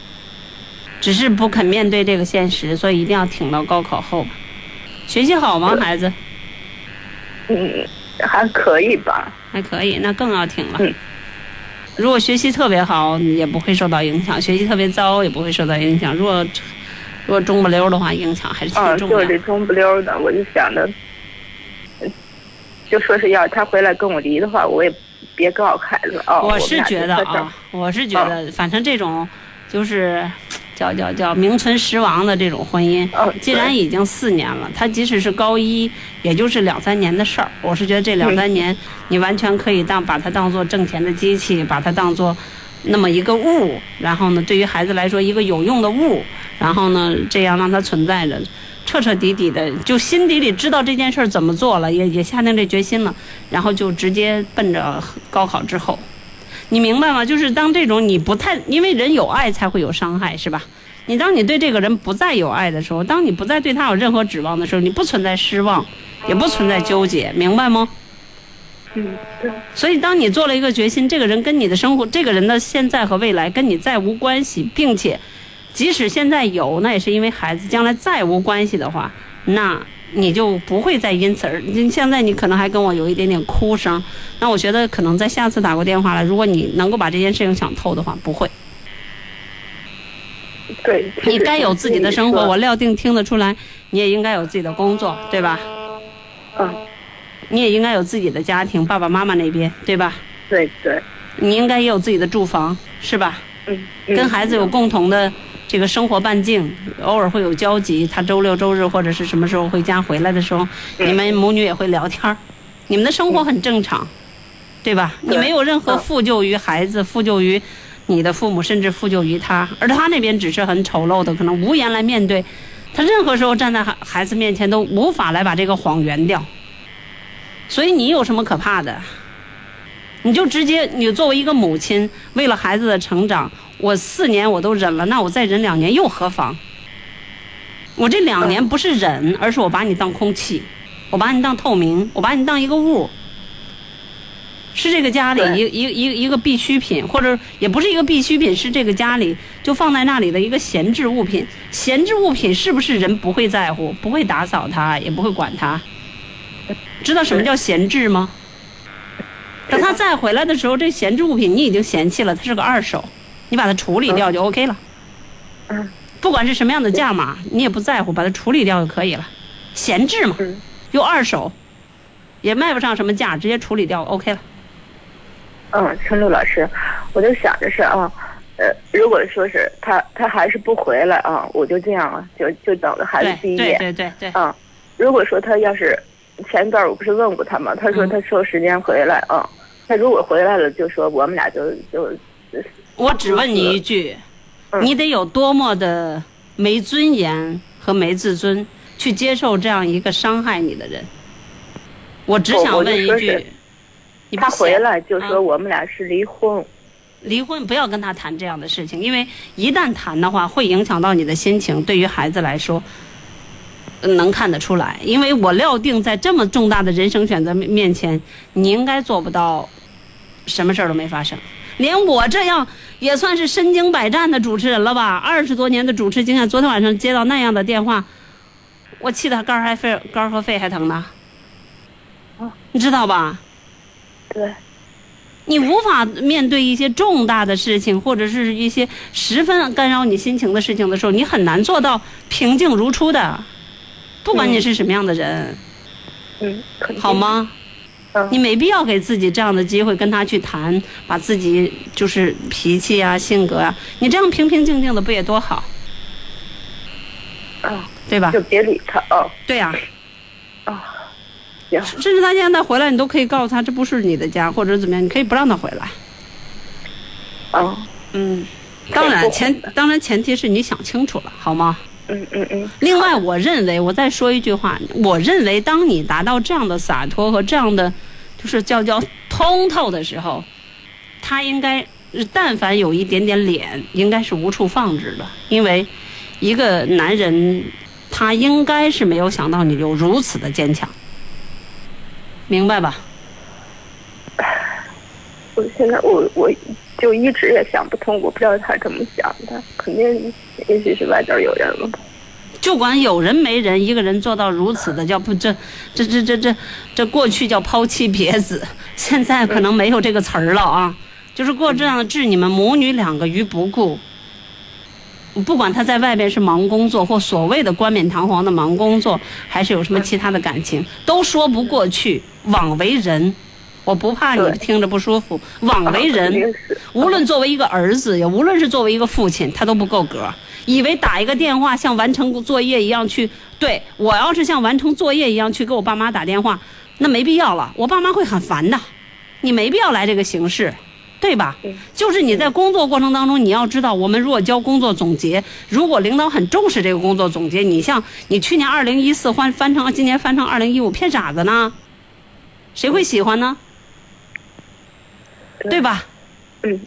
只是不肯面对这个现实，所以一定要挺到高考后吧。学习好吗，孩子？嗯，还可以吧。还可以，那更要挺了。嗯如果学习特别好，也不会受到影响；学习特别糟，也不会受到影响。如果如果中不溜的话，影响还是啊，挺重的。就是这中不溜的，我就想着，呃就说是要他回来跟我离的话，我也别告诉孩子啊。我是觉得啊，我是觉得，反正这种就是叫叫叫名存实亡的这种婚姻，嗯既然已经四年了，他即使是高一，也就是两三年的事儿。我是觉得这两三年，你完全可以当把它当做挣钱的机器，把它当做那么一个物，然后呢，对于孩子来说一个有用的物，然后呢，这样让它存在着。彻彻底底的，就心底里知道这件事儿怎么做了，也也下定这决心了，然后就直接奔着高考之后，你明白吗？就是当这种你不太，因为人有爱才会有伤害，是吧？你当你对这个人不再有爱的时候，当你不再对他有任何指望的时候，你不存在失望，也不存在纠结，明白吗？嗯，所以，当你做了一个决心，这个人跟你的生活，这个人的现在和未来跟你再无关系，并且，即使现在有，那也是因为孩子将来再无关系的话，那你就不会再因此而。你现在你可能还跟我有一点点哭声，那我觉得可能在下次打过电话了，如果你能够把这件事情想透的话，不会。对。你该有自己的生活，我我料定听得出来，你也应该有自己的工作，对吧？嗯，你也应该有自己的家庭，爸爸妈妈那边，对吧？对对，你应该也有自己的住房，是吧？嗯，嗯跟孩子有共同的这个生活半径，偶尔会有交集。他周六周日或者是什么时候回家回来的时候，嗯你们母女也会聊天儿，你们的生活很正常，对吧？你没有任何嗯负疚于孩子，负疚于你的父母，甚至负疚于他，而他那边只是很丑陋的，可能无言来面对。他任何时候站在孩孩子面前都无法来把这个谎圆掉，所以你有什么可怕的？你就直接，你作为一个母亲，为了孩子的成长，我四年我都忍了，那我再忍两年又何妨？我这两年不是忍，而是我把你当空气，我把你当透明，我把你当一个物，是这个家里一一一一个必需品，或者也不是一个必需品，是这个家里就放在那里的一个闲置物品。闲置物品是不是人不会在乎，不会打扫它，也不会管它？知道什么叫闲置吗？等他再回来的时候，这闲置物品你已经嫌弃了，它是个二手，你把它处理掉就 OK 了。嗯不管是什么样的价码，你也不在乎，把它处理掉就可以了。闲置嘛，嗯又二手，也卖不上什么价，直接处理掉 OK 了。嗯，陈露老师，我就想着是啊，呃，如果说是他他还是不回来啊，我就这样了，就就等着孩子毕对业对对对对，啊。如果说他要是前一段我不是问过他吗？他说嗯他抽时间回来啊，他如果回来了，就说我们俩就就我只问你一句，嗯你得有多么的没尊严和没自尊，去接受这样一个伤害你的人？我只想问一句，你不他回来就说啊我们俩是离婚。离婚不要跟他谈这样的事情，因为一旦谈的话，会影响到你的心情。对于孩子来说，能看得出来，因为我料定在这么重大的人生选择面面前，你应该做不到什么事儿都没发生。连我这样也算是身经百战的主持人了吧？二十多年的主持经验，昨天晚上接到那样的电话，我气得肝儿还肺肝儿和肺还疼呢。你知道吧？对，你无法面对一些重大的事情，或者是一些十分干扰你心情的事情的时候，你很难做到平静如初的。不管你是什么样的人，嗯，好？吗？嗯。你没必要给自己这样的机会跟他去谈，把自己就是脾气啊、性格啊，你这样平平静静的不也多好，啊，对吧？就？别理他啊对呀、啊，行，甚至他现在回来，你都可以告诉他这不是你的家，或者怎么样，你可以不让他回来。啊，嗯，当然前当然前提是你想清楚了，好吗？嗯嗯嗯，另外，我认为我再说一句话，我认为当你达到这样的洒脱和这样的，就是叫叫通透的时候，他应该但凡有一点点脸，应该是无处放置的，因为一个男人他应该是没有想到你有如此的坚强，明白吧？我现在我我就一直也想不通，我不知道他怎么想的，肯定也许是外边有人了。就管有人没人，一个人做到如此的叫不这这这这这这过去叫抛妻别子，<laughs> 现在可能没有这个词儿了啊，就是过这样的置你们母女两个于不顾。不管他在外边是忙工作，或所谓的冠冕堂皇的忙工作，还是有什么其他的感情，都说不过去。枉为人，我不怕你听着不舒服。枉为人，无论作为一个儿子，也无论是作为一个父亲，他都不够格。以为打一个电话像完成作业一样去，对我要是像完成作业一样去给我爸妈打电话，那没必要了，我爸妈会很烦的。你没必要来这个形式，对吧？就是你在工作过程当中，你要知道，我们如果交工作总结，如果领导很重视这个工作总结，你像你去年二零一四换翻成今年翻成二零一五，骗傻子呢？谁会喜欢呢？对吧？嗯，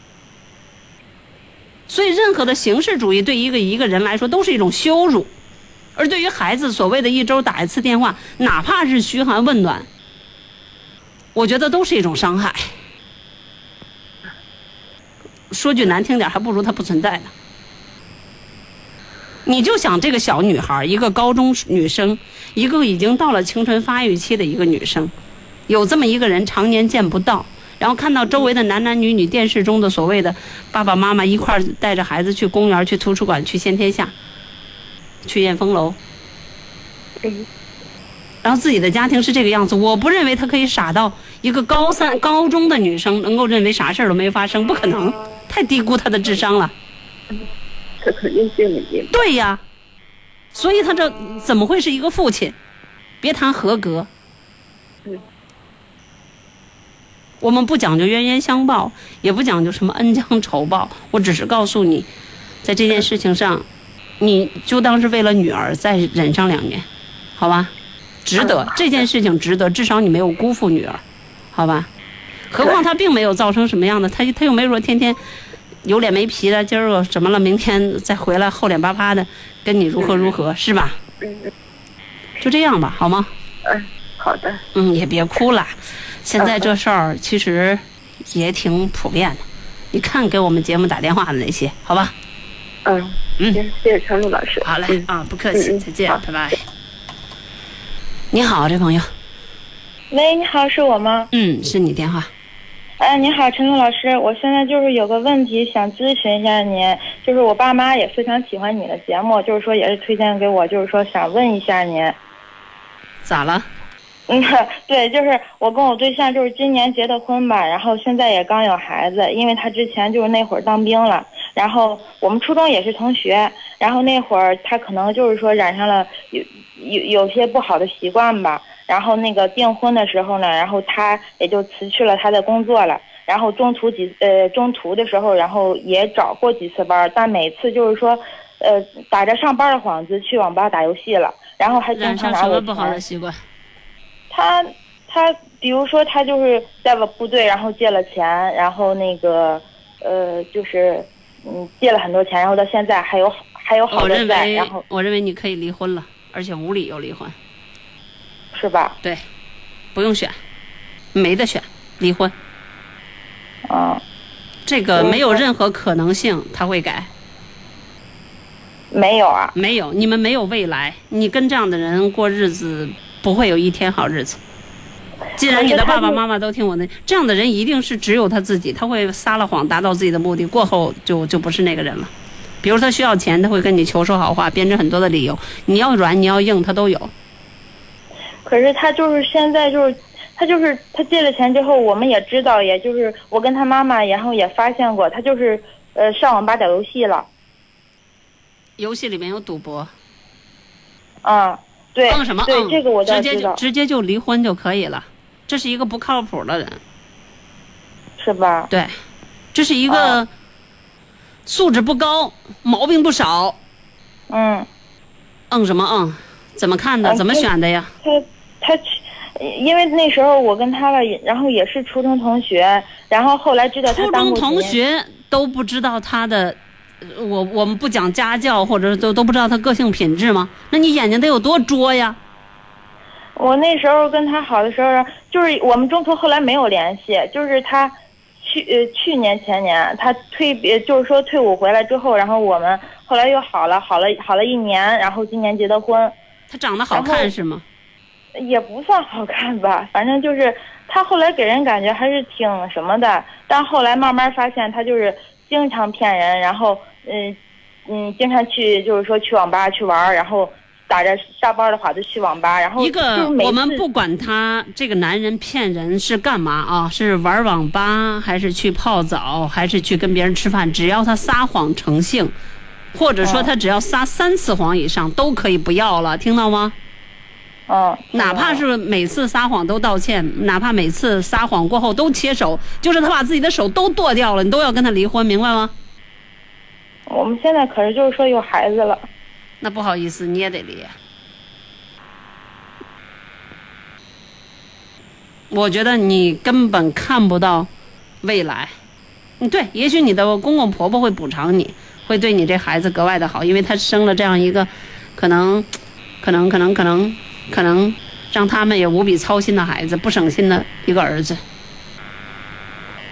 所以，任何的形式主义对一个一个人来说都是一种羞辱，而对于孩子，所谓的一周打一次电话，哪怕是嘘寒问暖，我觉得都是一种伤害。说句难听点，还不如他不存在呢。你就想这个小女孩，一个高中女生，一个已经到了青春发育期的一个女生，有这么一个人常年见不到，然后看到周围的男男女女，电视中的所谓的爸爸妈妈一块儿带着孩子去公园、去图书馆、去先天下、去燕峰楼，嗯，然后自己的家庭是这个样子，我不认为他可以傻到一个高三、高中的女生能够认为啥事儿都没发生，不可能，太低估他的智商了。他肯定心里。对呀，所以他这怎么会是一个父亲？别谈合格。嗯我们不讲究冤冤相报，也不讲究什么恩将仇报，我只是告诉你，在这件事情上，你就当是为了女儿再忍上两年，好吧？值得，这件事情值得，至少你没有辜负女儿，好吧？何况他并没有造成什么样的，他他又没说天天有脸没皮的，今儿个怎么了，明天再回来厚脸巴巴的跟你如何如何，是吧？就这样吧，好吗？嗯，好的。嗯，也别哭了。现在这事儿其实也挺普遍的，你看给我们节目打电话的那些，好吧？嗯嗯行，谢谢陈露老师。好嘞嗯，啊，不客气，再见，拜拜。你好，这朋友，喂，你好，是我吗？嗯，是你电话，哎，你好，陈露老师，我现在就是有个问题想咨询一下您，就是我爸妈也非常喜欢你的节目，就是说也是推荐给我，就是说想问一下您。咋了？嗯，<laughs> 对，就是我跟我对象就是今年结的婚吧，然后现在也刚有孩子，因为他之前就是那会儿当兵了，然后我们初中也是同学，然后那会儿他可能就是说染上了有有有些不好的习惯吧，然后那个订婚的时候呢，然后他也就辞去了他的工作了，然后中途几呃中途的时候，然后也找过几次班，但每次就是说，呃打着上班的幌子去网吧打游戏了，然后还经染常拿我上什么不好的。习惯？他他比如说他就是在我部队，然后借了钱，然后那个呃就是嗯借了很多钱，然后到现在还有还有好我认多债，为然后，我认为你可以离婚了。而且无理由离婚。是吧？对，不用选，没得选，离婚。嗯，这个没有任何可能性他会改，没有啊。没有，你们没有未来，你跟这样的人过日子不会有一天好日子。既然你的爸爸妈妈都听我的，这样的人一定是只有他自己，他会撒了谎达到自己的目的，过后就就不是那个人了。比如他需要钱，他会跟你求说好话，编织很多的理由，你要软你要硬他都有。可是他就是现在就是他就是他借了钱之后，我们也知道，也就是我跟他妈妈，然后也发现过，他就是呃上网吧打游戏了。游戏里面有赌博，嗯，对，嗯什么？对，嗯这个我倒直接就，直接就离婚就可以了。这是一个不靠谱的人，是吧？对，这是一个哦素质不高、毛病不少。嗯，嗯什么嗯？怎么看的？怎么选的呀？他他去，因为那时候我跟他了，然后也是初中同学，然后后来知道他初中同学都不知道他的，呃我我们不讲家教，或者都都不知道他个性品质吗？那你眼睛得有多拙呀？我那时候跟他好的时候，就是我们中途后来没有联系，就是他去呃去年前年他退别，就是说退伍回来之后，然后我们后来又好了，好了好了一年，然后今年结的婚，他长得好看是吗？也不算好看吧，反正就是他后来给人感觉还是挺什么的，但后来慢慢发现他就是经常骗人，然后嗯嗯，经常去就是说去网吧去玩儿，然后打着下班的话就去网吧，然后一个我们不管他这个男人骗人是干嘛啊？是玩网吧，还是去泡澡，还是去跟别人吃饭？只要他撒谎成性，或者说嗯他只要撒三次谎以上，都可以不要了，听到吗？嗯，哪怕是每次撒谎都道歉，哪怕每次撒谎过后都切手，就是他把自己的手都剁掉了，你都要跟他离婚，明白吗？我们现在可是就是说有孩子了，那不好意思，你也得离。我觉得你根本看不到未来。嗯，对，也许你的公公婆婆会补偿你，会对你这孩子格外的好，因为他生了这样一个，可能，可能，可能，可能，可能让他们也无比操心的孩子，不省心的一个儿子。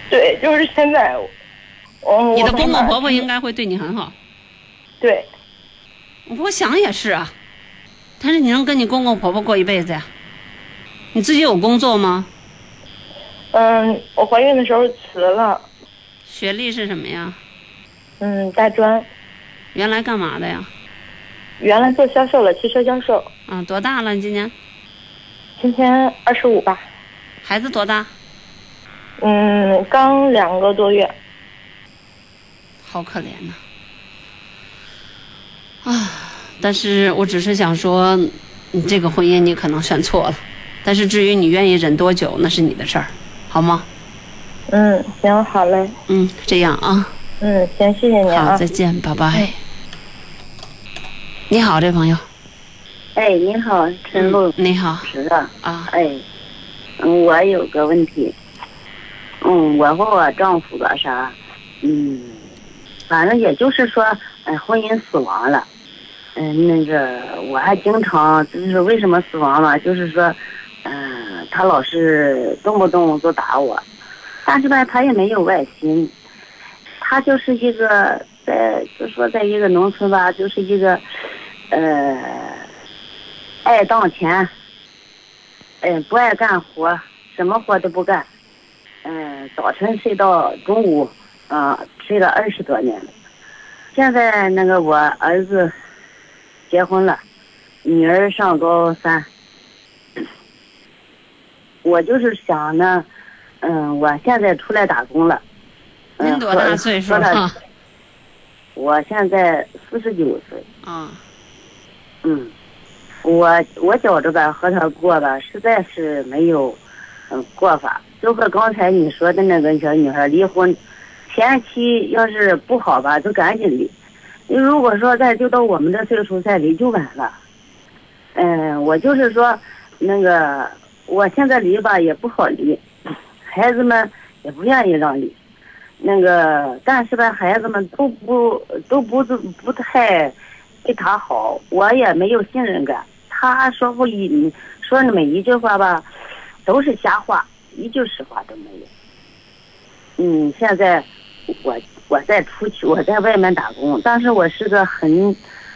对，就是现在我你的公公婆婆应该会对你很好。对，我想也是啊，但是你能跟你公公婆婆过一辈子呀？你自己有工作吗？嗯，我怀孕的时候辞了，学历是什么呀？嗯，大专，原来干嘛的呀？原来做销售了，汽车销售，啊，多大了？你今年今年二十五吧，孩子多大？嗯，刚两个多月，好可怜呐、啊！但是我只是想说，你这个婚姻你可能选错了。但是至于你愿意忍多久，那是你的事儿，好吗？嗯，行，好嘞，嗯，这样啊，嗯，行，谢谢你好，啊再，见，拜拜。你好，这朋友，哎，你好，陈露。你好。是的，啊，哎，嗯，我有个问题，嗯，我和我丈夫吧啥，嗯，反正也就是说，哎，婚姻死亡了，嗯，那个我还经常就是为什么死亡了，就是说，嗯、他老是动不动就打我，但是吧，他也没有外心，他就是一个在就说在一个农村吧，就是一个，呃，爱当钱。嗯，不爱干活，什么活都不干。嗯，早晨睡到中午，啊、睡了二十多年了。现在那个我儿子结婚了，女儿上高三。我就是想呢，嗯，我现在出来打工了。嗯您多大岁数了啊？我现在四十九岁。啊，嗯，我我觉着吧，和他过吧，实在是没有嗯过法。就和刚才你说的那个小女孩离婚，前期要是不好吧，就赶紧离。你如果说再就到我们这岁数再离就晚了。嗯，我就是说，那个我现在离吧也不好离，孩子们也不愿意让离。那个，但是吧，孩子们都不都不不太。对他好，我也没有信任感。他说不一说那么一句话吧，都是瞎话，一句实话都没有。嗯，现在我我在出去，我在外面打工，但是我是个很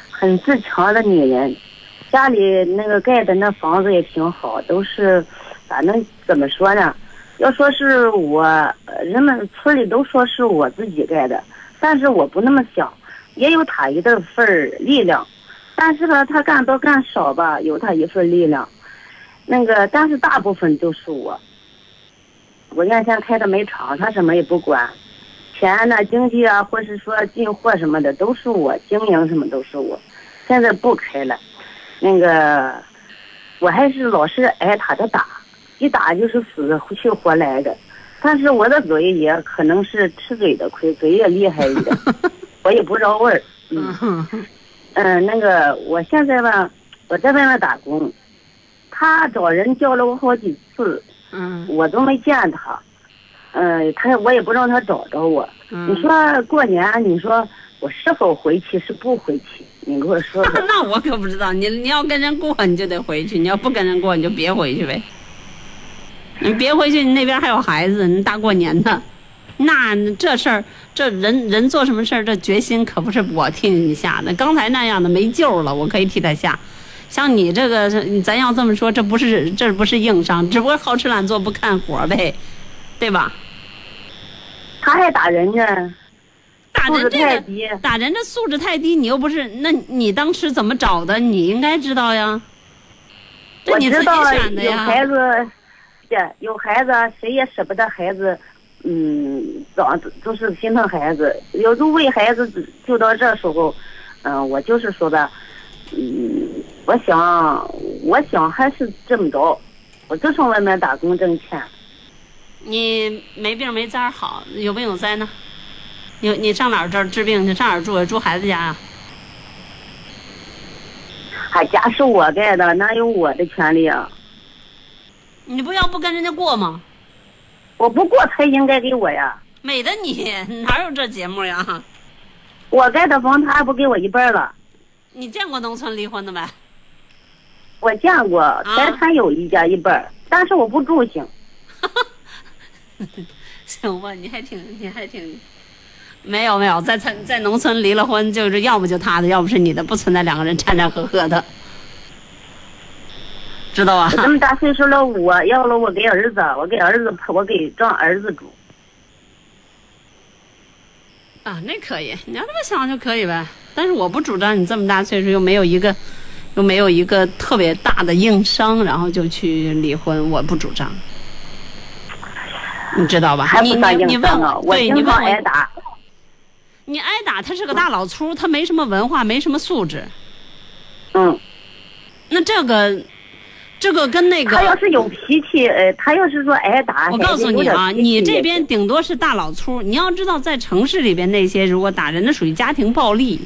很自强的女人，家里那个盖的那房子也挺好，都是反正怎么说呢？要说是我，人们村里都说是我自己盖的，但是我不那么想，也有他一份儿力量，但是吧，他干多干少吧，有他一份力量，那个但是大部分都是我。我原先开的煤厂，他什么也不管，钱呢、经济啊，或是说进货什么的，都是我经营，什么都是我。现在不开了，那个我还是老是挨他的打，一打就是死去活来的。但是我的嘴也可能是吃嘴的亏，嘴也厉害一点，<laughs> 我也不绕味儿。嗯嗯，那个我现在吧，我在外面打工，他找人叫了我好几次，嗯我都没见他。嗯、他我也不让他找着我。嗯，你说过年，你说我是否回去是不回去？你给我说说。<laughs> 那我可不知道，你你要跟人过你就得回去，你要不跟人过你就别回去呗。你别回去，你那边还有孩子，你大过年的，那这事儿，这人人做什么事儿，这决心可不是我替你下的。刚才那样的没救了，我可以替他下。像你这个，咱要这么说，这不是这不是硬伤，只不过好吃懒做不干活呗，对吧？他还打人呢，打人这个太低。打人这素质太低，你又不是，那你当时怎么找的？你应该知道呀。这我你自己知道有选的呀。孩子，对，有孩子，谁也舍不得孩子，嗯，长就是心疼孩子。有时候为孩子就到这时候，嗯、我就是说的，嗯，我想，我想还是这么着，我就上外面打工挣钱。你没病没灾好，有病有灾呢？你你上哪儿这儿治病去？上哪儿住？住孩子家呀？还家是我盖的，哪有我的权利啊？你不要不跟人家过吗？我不过才应该给我呀。美的你 <laughs> 哪有这节目呀？<laughs> 我盖的房他还不给我一半儿了。你见过农村离婚的没？我见过，财产有一家一半儿，但是我不住行。<laughs> <laughs> 行吧，你还挺你还挺，没有没有，在在在农村离了婚，就是要不就他的，要不是你的，不存在两个人掺掺和和的，知道吧我？这么大岁数了，我要了我给儿子，我给儿子我给让儿子住。啊，那可以，你要这么想就可以呗。但是我不主张你这么大岁数又没有一个，又没有一个特别大的硬伤，然后就去离婚，我不主张。你知道吧？你还不算你你问硬伤啊！我对你经常问我，挨打。你挨打，他是个大老粗，他没什么文化，没什么素质。嗯，那这个，这个跟那个，他要是有脾气，呃，他要是说挨打，我告诉你啊，你这边顶多是大老粗，你要知道，在城市里边那些如果打人那属于家庭暴力，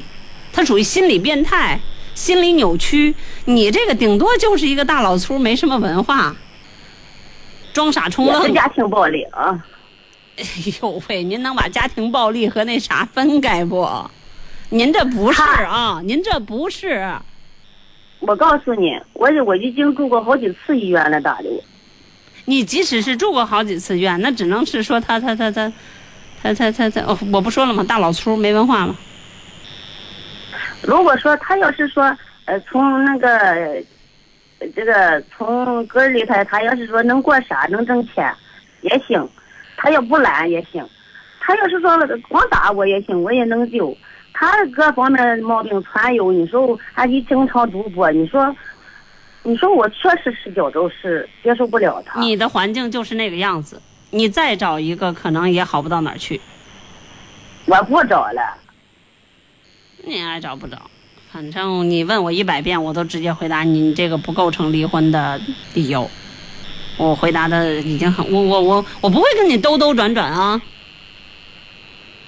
他属于心理变态、心理扭曲。你这个顶多就是一个大老粗，没什么文化，装傻充愣，家庭暴力啊！哎呦喂，您能把家庭暴力和那啥分开不？您这不是啊，您这不是。我告诉你，我我已经住过好几次医院了，大刘。你即使是住过好几次院，那只能是说他他他他，他他他他，我不说了吗？大老粗，没文化吗？如果说他要是说，呃，从那个这个从根儿里头，他要是说能过啥能挣钱，也行；他要不懒也行；他要是说光打我也行，我也能救。他各方面毛病全有，你说还得经常赌博，你说，你说我确实是觉着是接受不了他。你的环境就是那个样子，你再找一个可能也好不到哪儿去。我不找了，你爱找不找，反正你问我一百遍，我都直接回答你，你这个不构成离婚的理由。我回答的已经很，我我我我不会跟你兜兜转转啊。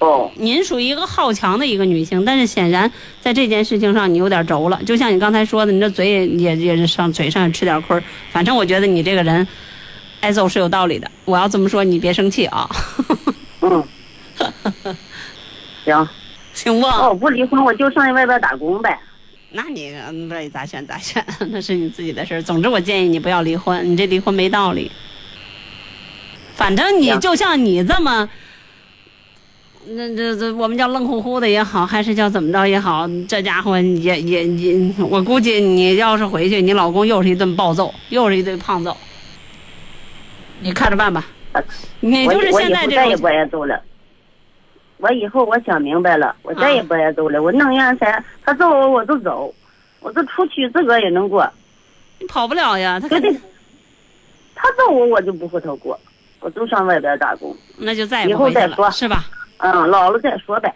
哦，您属于一个好强的一个女性，但是显然在这件事情上你有点轴了。就像你刚才说的，你这嘴也也也是上嘴上也吃点亏儿。反正我觉得你这个人挨揍是有道理的。我要这么说，你别生气啊，嗯，行，<laughs> 行不？我，不离婚我就上外边打工呗。那你嗯乐意咋选咋选，<laughs> 那是你自己的事儿。总之，我建议你不要离婚，你这离婚没道理。反正你就像你这么，那这这我们叫愣乎乎的也好，还是叫怎么着也好，这家伙也也也，我估计你要是回去，你老公又是一顿暴揍，又是一顿胖揍，你看着办吧。你我就是现在这种后再也不爱揍了。我以后我想明白了，我再也不爱揍了。我能样噻，他揍我我就走，我就出去自个儿也能过。你跑不了呀，他肯定，他揍我我就不和他过，我就上外边打工。那就再也以不回去了，后再说是吧？嗯，老了再说呗。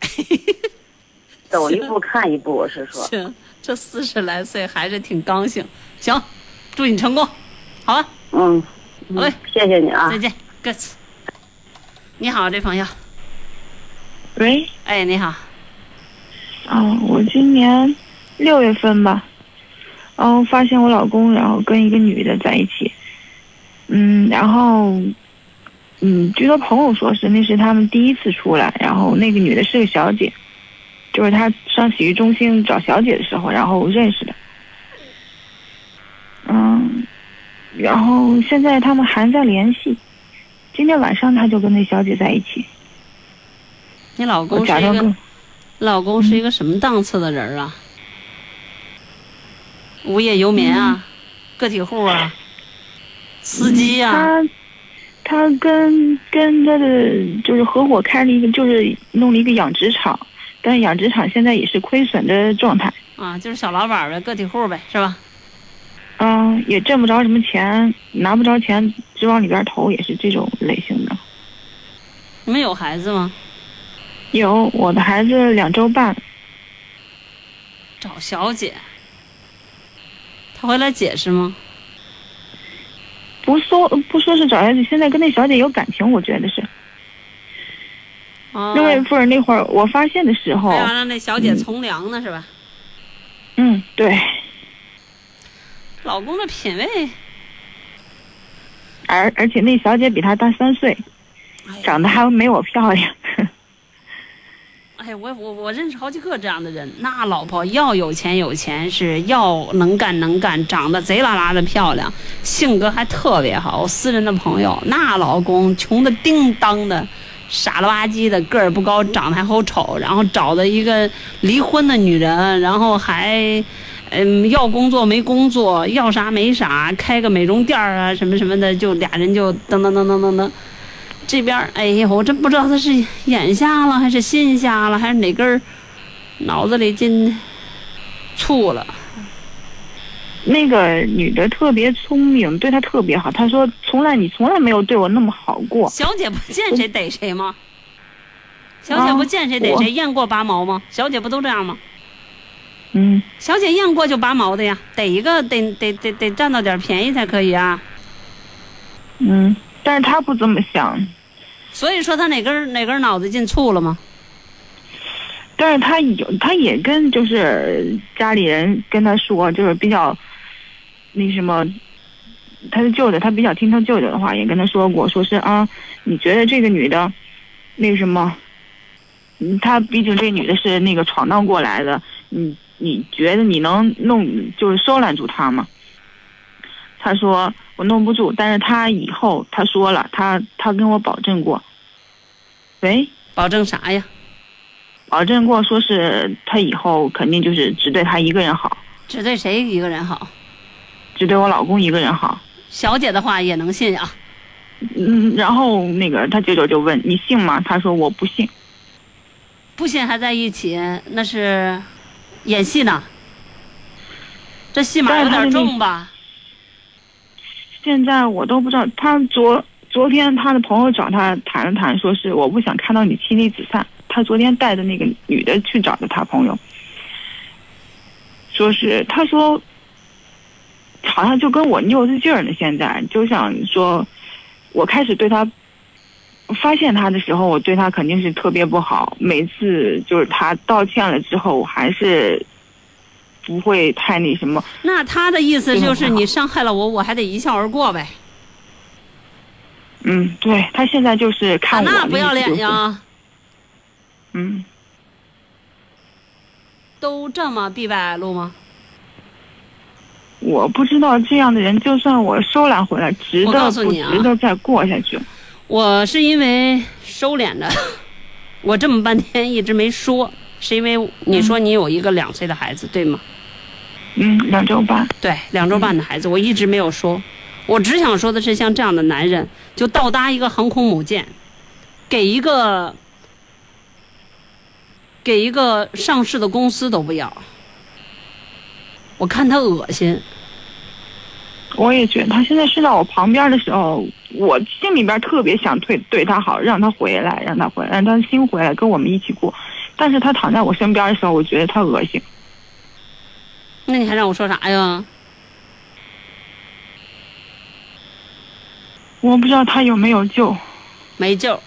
<laughs> 走一步看一步，我是说。行，这四十来岁还是挺刚性。行，祝你成功，好吧？嗯，好嘞，谢谢你啊再。见，各自。你好，这朋友，喂，哎，你好，嗯，我今年六月份吧，然后发现我老公然后跟一个女的在一起，嗯，然后，嗯，据他朋友说是那是他们第一次出来，然后那个女的是个小姐，就是他上洗浴中心找小姐的时候，然后认识的，嗯，然后现在他们还在联系，今天晚上他就跟那小姐在一起，你老公是一个。老公是一个什么档次的人啊？无业游民啊，个体户啊，司机啊，他他跟跟他的就是合伙开了一个，就是弄了一个养殖场，但是养殖场现在也是亏损的状态，啊，就是小老板呗，个体户呗，是吧？嗯，也挣不着什么钱，拿不着钱，只往里边投，也是这种类型的。你们有孩子吗？有我的孩子两周半，找小姐，他回来解释吗？不说不说是找小姐，现在跟那小姐有感情，我觉得是啊，六月份那会儿我发现的时候让那小姐从良呢，是吧？嗯，对，老公的品味，而而且那小姐比他大三岁，哎长得还没我漂亮。哎，我我我认识好几个这样的人，那老婆要有钱有钱，是要能干能干，长得贼拉拉的漂亮，性格还特别好。私人的朋友，那老公穷的叮当的，傻了吧唧的，个儿不高，长得还好丑，然后找的一个离婚的女人，然后还。嗯，要工作没工作，要啥没啥，开个美容店儿啊，什么什么的，就俩人就噔噔噔噔噔噔，这边，哎呀，我真不知道他是眼瞎了还是心瞎了，还是哪根儿脑子里进醋了。那个女的特别聪明，对他特别好。她说：“从来你从来没有对我那么好过。小姐不见谁逮谁吗？小姐不见谁逮我谁，验过拔毛吗？小姐不都这样吗？”嗯，小姐验过就拔毛的呀，逮一个得得得得占到点便宜才可以啊。嗯，但是他不这么想，所以说他哪根哪根脑子进醋了吗？但是他有，他也跟就是家里人跟他说，就是比较那什么，他的舅舅，他比较听他舅舅的话，也跟他说过，说是啊，你觉得这个女的，那什么，嗯，她毕竟这女的是那个闯荡过来的，你你觉得你能弄就是收揽住她吗？他说我弄不住，但是他以后他说了，他他跟我保证过，喂。保证啥呀？保证过说是他以后肯定就是只对他一个人好，只对谁一个人好？只对我老公一个人好。小姐的话也能信啊？嗯，然后那个他舅舅就问你信吗？他说我不信。不信还在一起，那是演戏呢。这戏码有点重吧？现在我都不知道，他昨昨天他的朋友找他谈了谈，说是我不想看到你妻离子散。他昨天带着那个女的去找的他朋友，说是他说好像就跟我拗着劲儿呢，现在就想说，我开始对他发现他的时候，我对他肯定是特别不好。每次就是他道歉了之后，我还是不会太那什么。那他的意思就是你伤害了我，我还得一笑而过呗？嗯，对他现在就是啊，看我、那不要脸呀！嗯，都这么闭外路吗？我不知道这样的人，就算我收揽回来，值我得不告诉你啊值得再过下去？我是因为收敛着，我这么半天一直没说，是因为你说你有一个两岁的孩子，对吗？嗯，两周半。对，两周半的孩子，我一直没有说。我只想说的是，像这样的男人，就倒搭一个航空母舰，给一个给一个上市的公司都不要，我看他恶心。我也觉得他现在睡到我旁边的时候，我心里边特别想对对他好，让他回来，让他回来，让他心回来，跟我们一起过。但是他躺在我身边的时候，我觉得他恶心。那你还让我说啥呀？我不知道他有没有救。没救，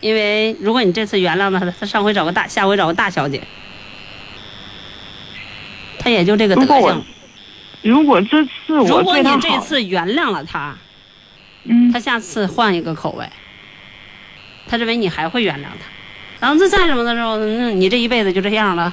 因为如果你这次原谅了他，他上回找个大，下回找个大小姐，他也就这个德如果我行。如果这次我如果你这次原谅了他，嗯他，下次换一个口味，他认为你还会原谅他。然后这再什么的时候，那你这一辈子就这样了。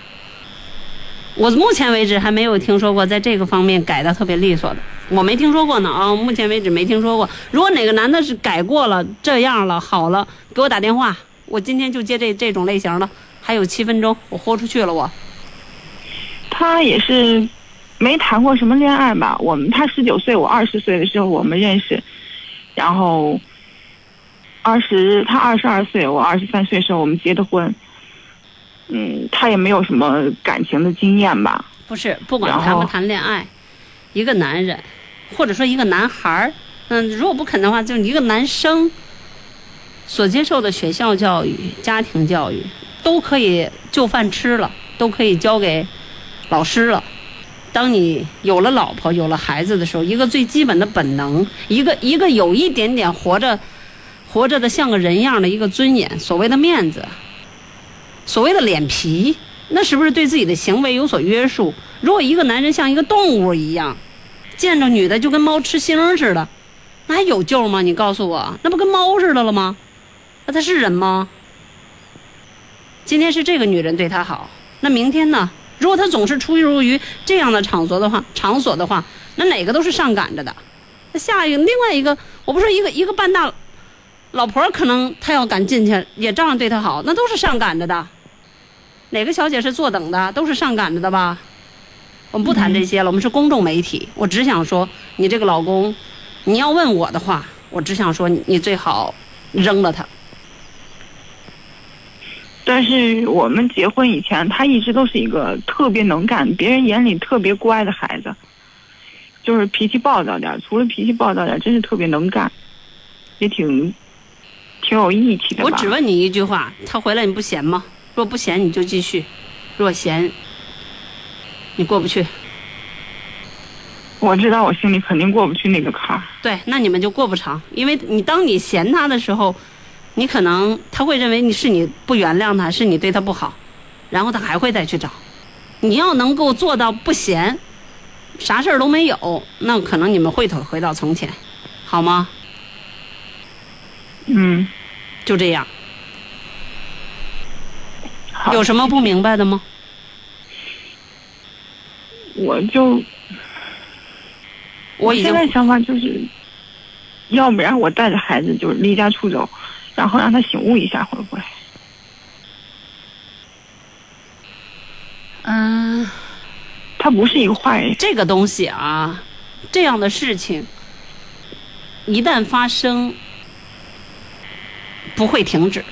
我目前为止还没有听说过在这个方面改的特别利索的，我没听说过呢啊，目前为止没听说过。如果哪个男的是改过了、这样了、好了，给我打电话，我今天就接这这种类型的。还有七分钟，我豁出去了我。他也是没谈过什么恋爱吧？我们他十九岁，我二十岁的时候我们认识，然后二十他二十二岁，我二十三岁的时候我们结的婚。嗯，他也没有什么感情的经验吧？不是，不管谈不谈恋爱，一个男人，或者说一个男孩儿，嗯，如果不肯的话，就是一个男生所接受的学校教育、家庭教育，都可以就饭吃了，都可以交给老师了。当你有了老婆、有了孩子的时候，一个最基本的本能，一个一个有一点点活着、活着的像个人样的一个尊严，所谓的面子，所谓的脸皮，那是不是对自己的行为有所约束？如果一个男人像一个动物一样，见着女的就跟猫吃腥似的，那还有救吗？你告诉我，那不跟猫似的了吗？那他是人吗？今天是这个女人对他好，那明天呢？如果他总是出入于这样的场所的话，场所的话，那哪个都是上赶着的。那下一个，另外一个，我不说一个一个半大老婆，可能他要敢进去，也照样对他好，那都是上赶着的。哪个小姐是坐等的？都是上赶着的吧？我们不谈这些了，我们是公众媒体。我只想说，你这个老公，你要问我的话，我只想说你，最好扔了他。但是我们结婚以前，他一直都是一个特别能干、别人眼里特别乖的孩子，就是脾气暴躁点。除了脾气暴躁点，真是特别能干，也挺挺有义气的。我只问你一句话：他回来你不嫌吗？若不嫌你就继续，若嫌你过不去，我知道我心里肯定过不去那个坎儿。对，那你们就过不长。因为你当你嫌他的时候，你可能他会认为你是你不原谅他，是你对他不好，然后他还会再去找。你要能够做到不嫌，啥事儿都没有，那可能你们会回回到从前，好吗？嗯，就这样。有什么不明白的吗？我就我现在想法就是，要不然我带着孩子就是离家出走，然后让他醒悟一下，会不会？嗯。他不是一个坏人。这个东西啊，这样的事情一旦发生，不会停止。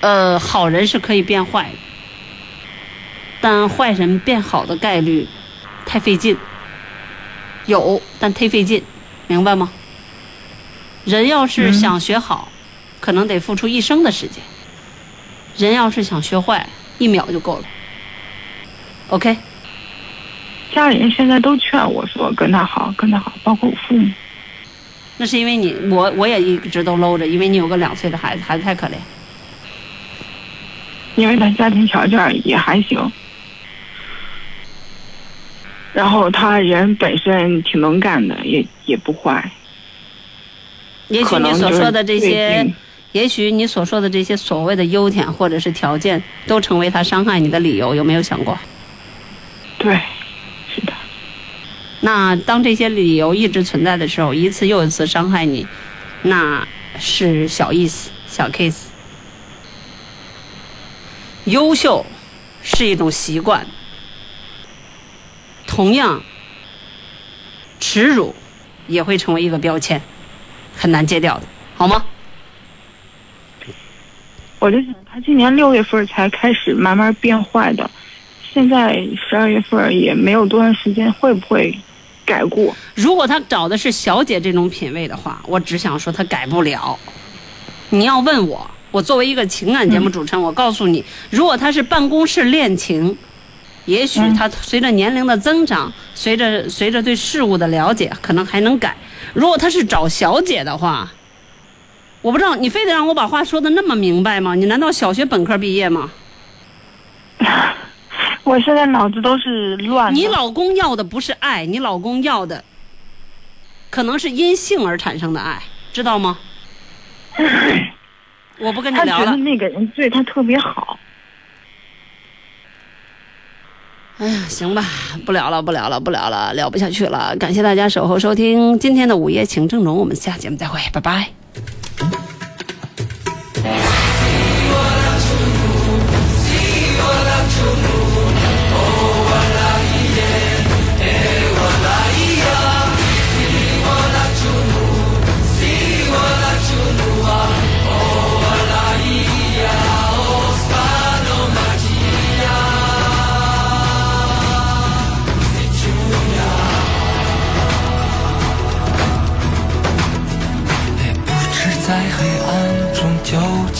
呃，好人是可以变坏的，但坏人变好的概率太费劲。有，但忒费劲，明白吗？人要是嗯想学好，可能得付出一生的时间；人要是想学坏，一秒就够了。OK，家里人现在都劝我说跟他好，跟他好，包括我父母。那是因为你我我也一直都搂着，因为你有个两岁的孩子，孩子太可怜。因为他家庭条件也还行，然后他人本身挺能干的，也也不坏。也许你所说的这些也许你所说的这些所谓的优点或者是条件，都成为他伤害你的理由，有没有想过？对，是的，那当这些理由一直存在的时候，一次又一次伤害你，那是小意思、小 case。优秀是一种习惯，同样，耻辱也会成为一个标签，很难戒掉的，好吗？我就想他今年六月份才开始慢慢变坏的，现在十二月份也没有多长时间，会不会改过？如果他找的是小姐这种品味的话，我只想说他改不了。你要问我，我作为一个情感节目主持人，我告诉你，如果他是办公室恋情，也许他随着年龄的增长，随着随着对事物的了解，可能还能改。如果他是找小姐的话，我不知道你非得让我把话说的那么明白吗？你难道小学本科毕业吗？<laughs> 我现在脑子都是乱的。你老公要的不是爱，你老公要的可能是因性而产生的爱，知道吗？我不跟你他聊了。他觉得那个人对他特别好。哎呀，行吧，不聊了，不聊了，不聊了，聊不下去了。感谢大家守候收听今天的午夜情正浓，我们下节目再会，拜拜。也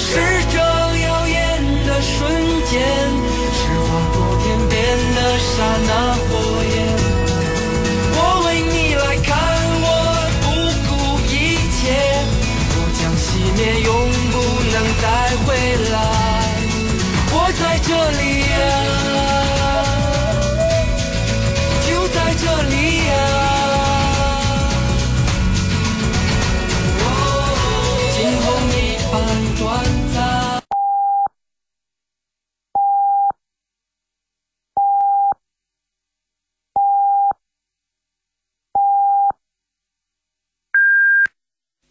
是这耀眼的瞬间，是划过天边的刹那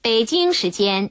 北京时间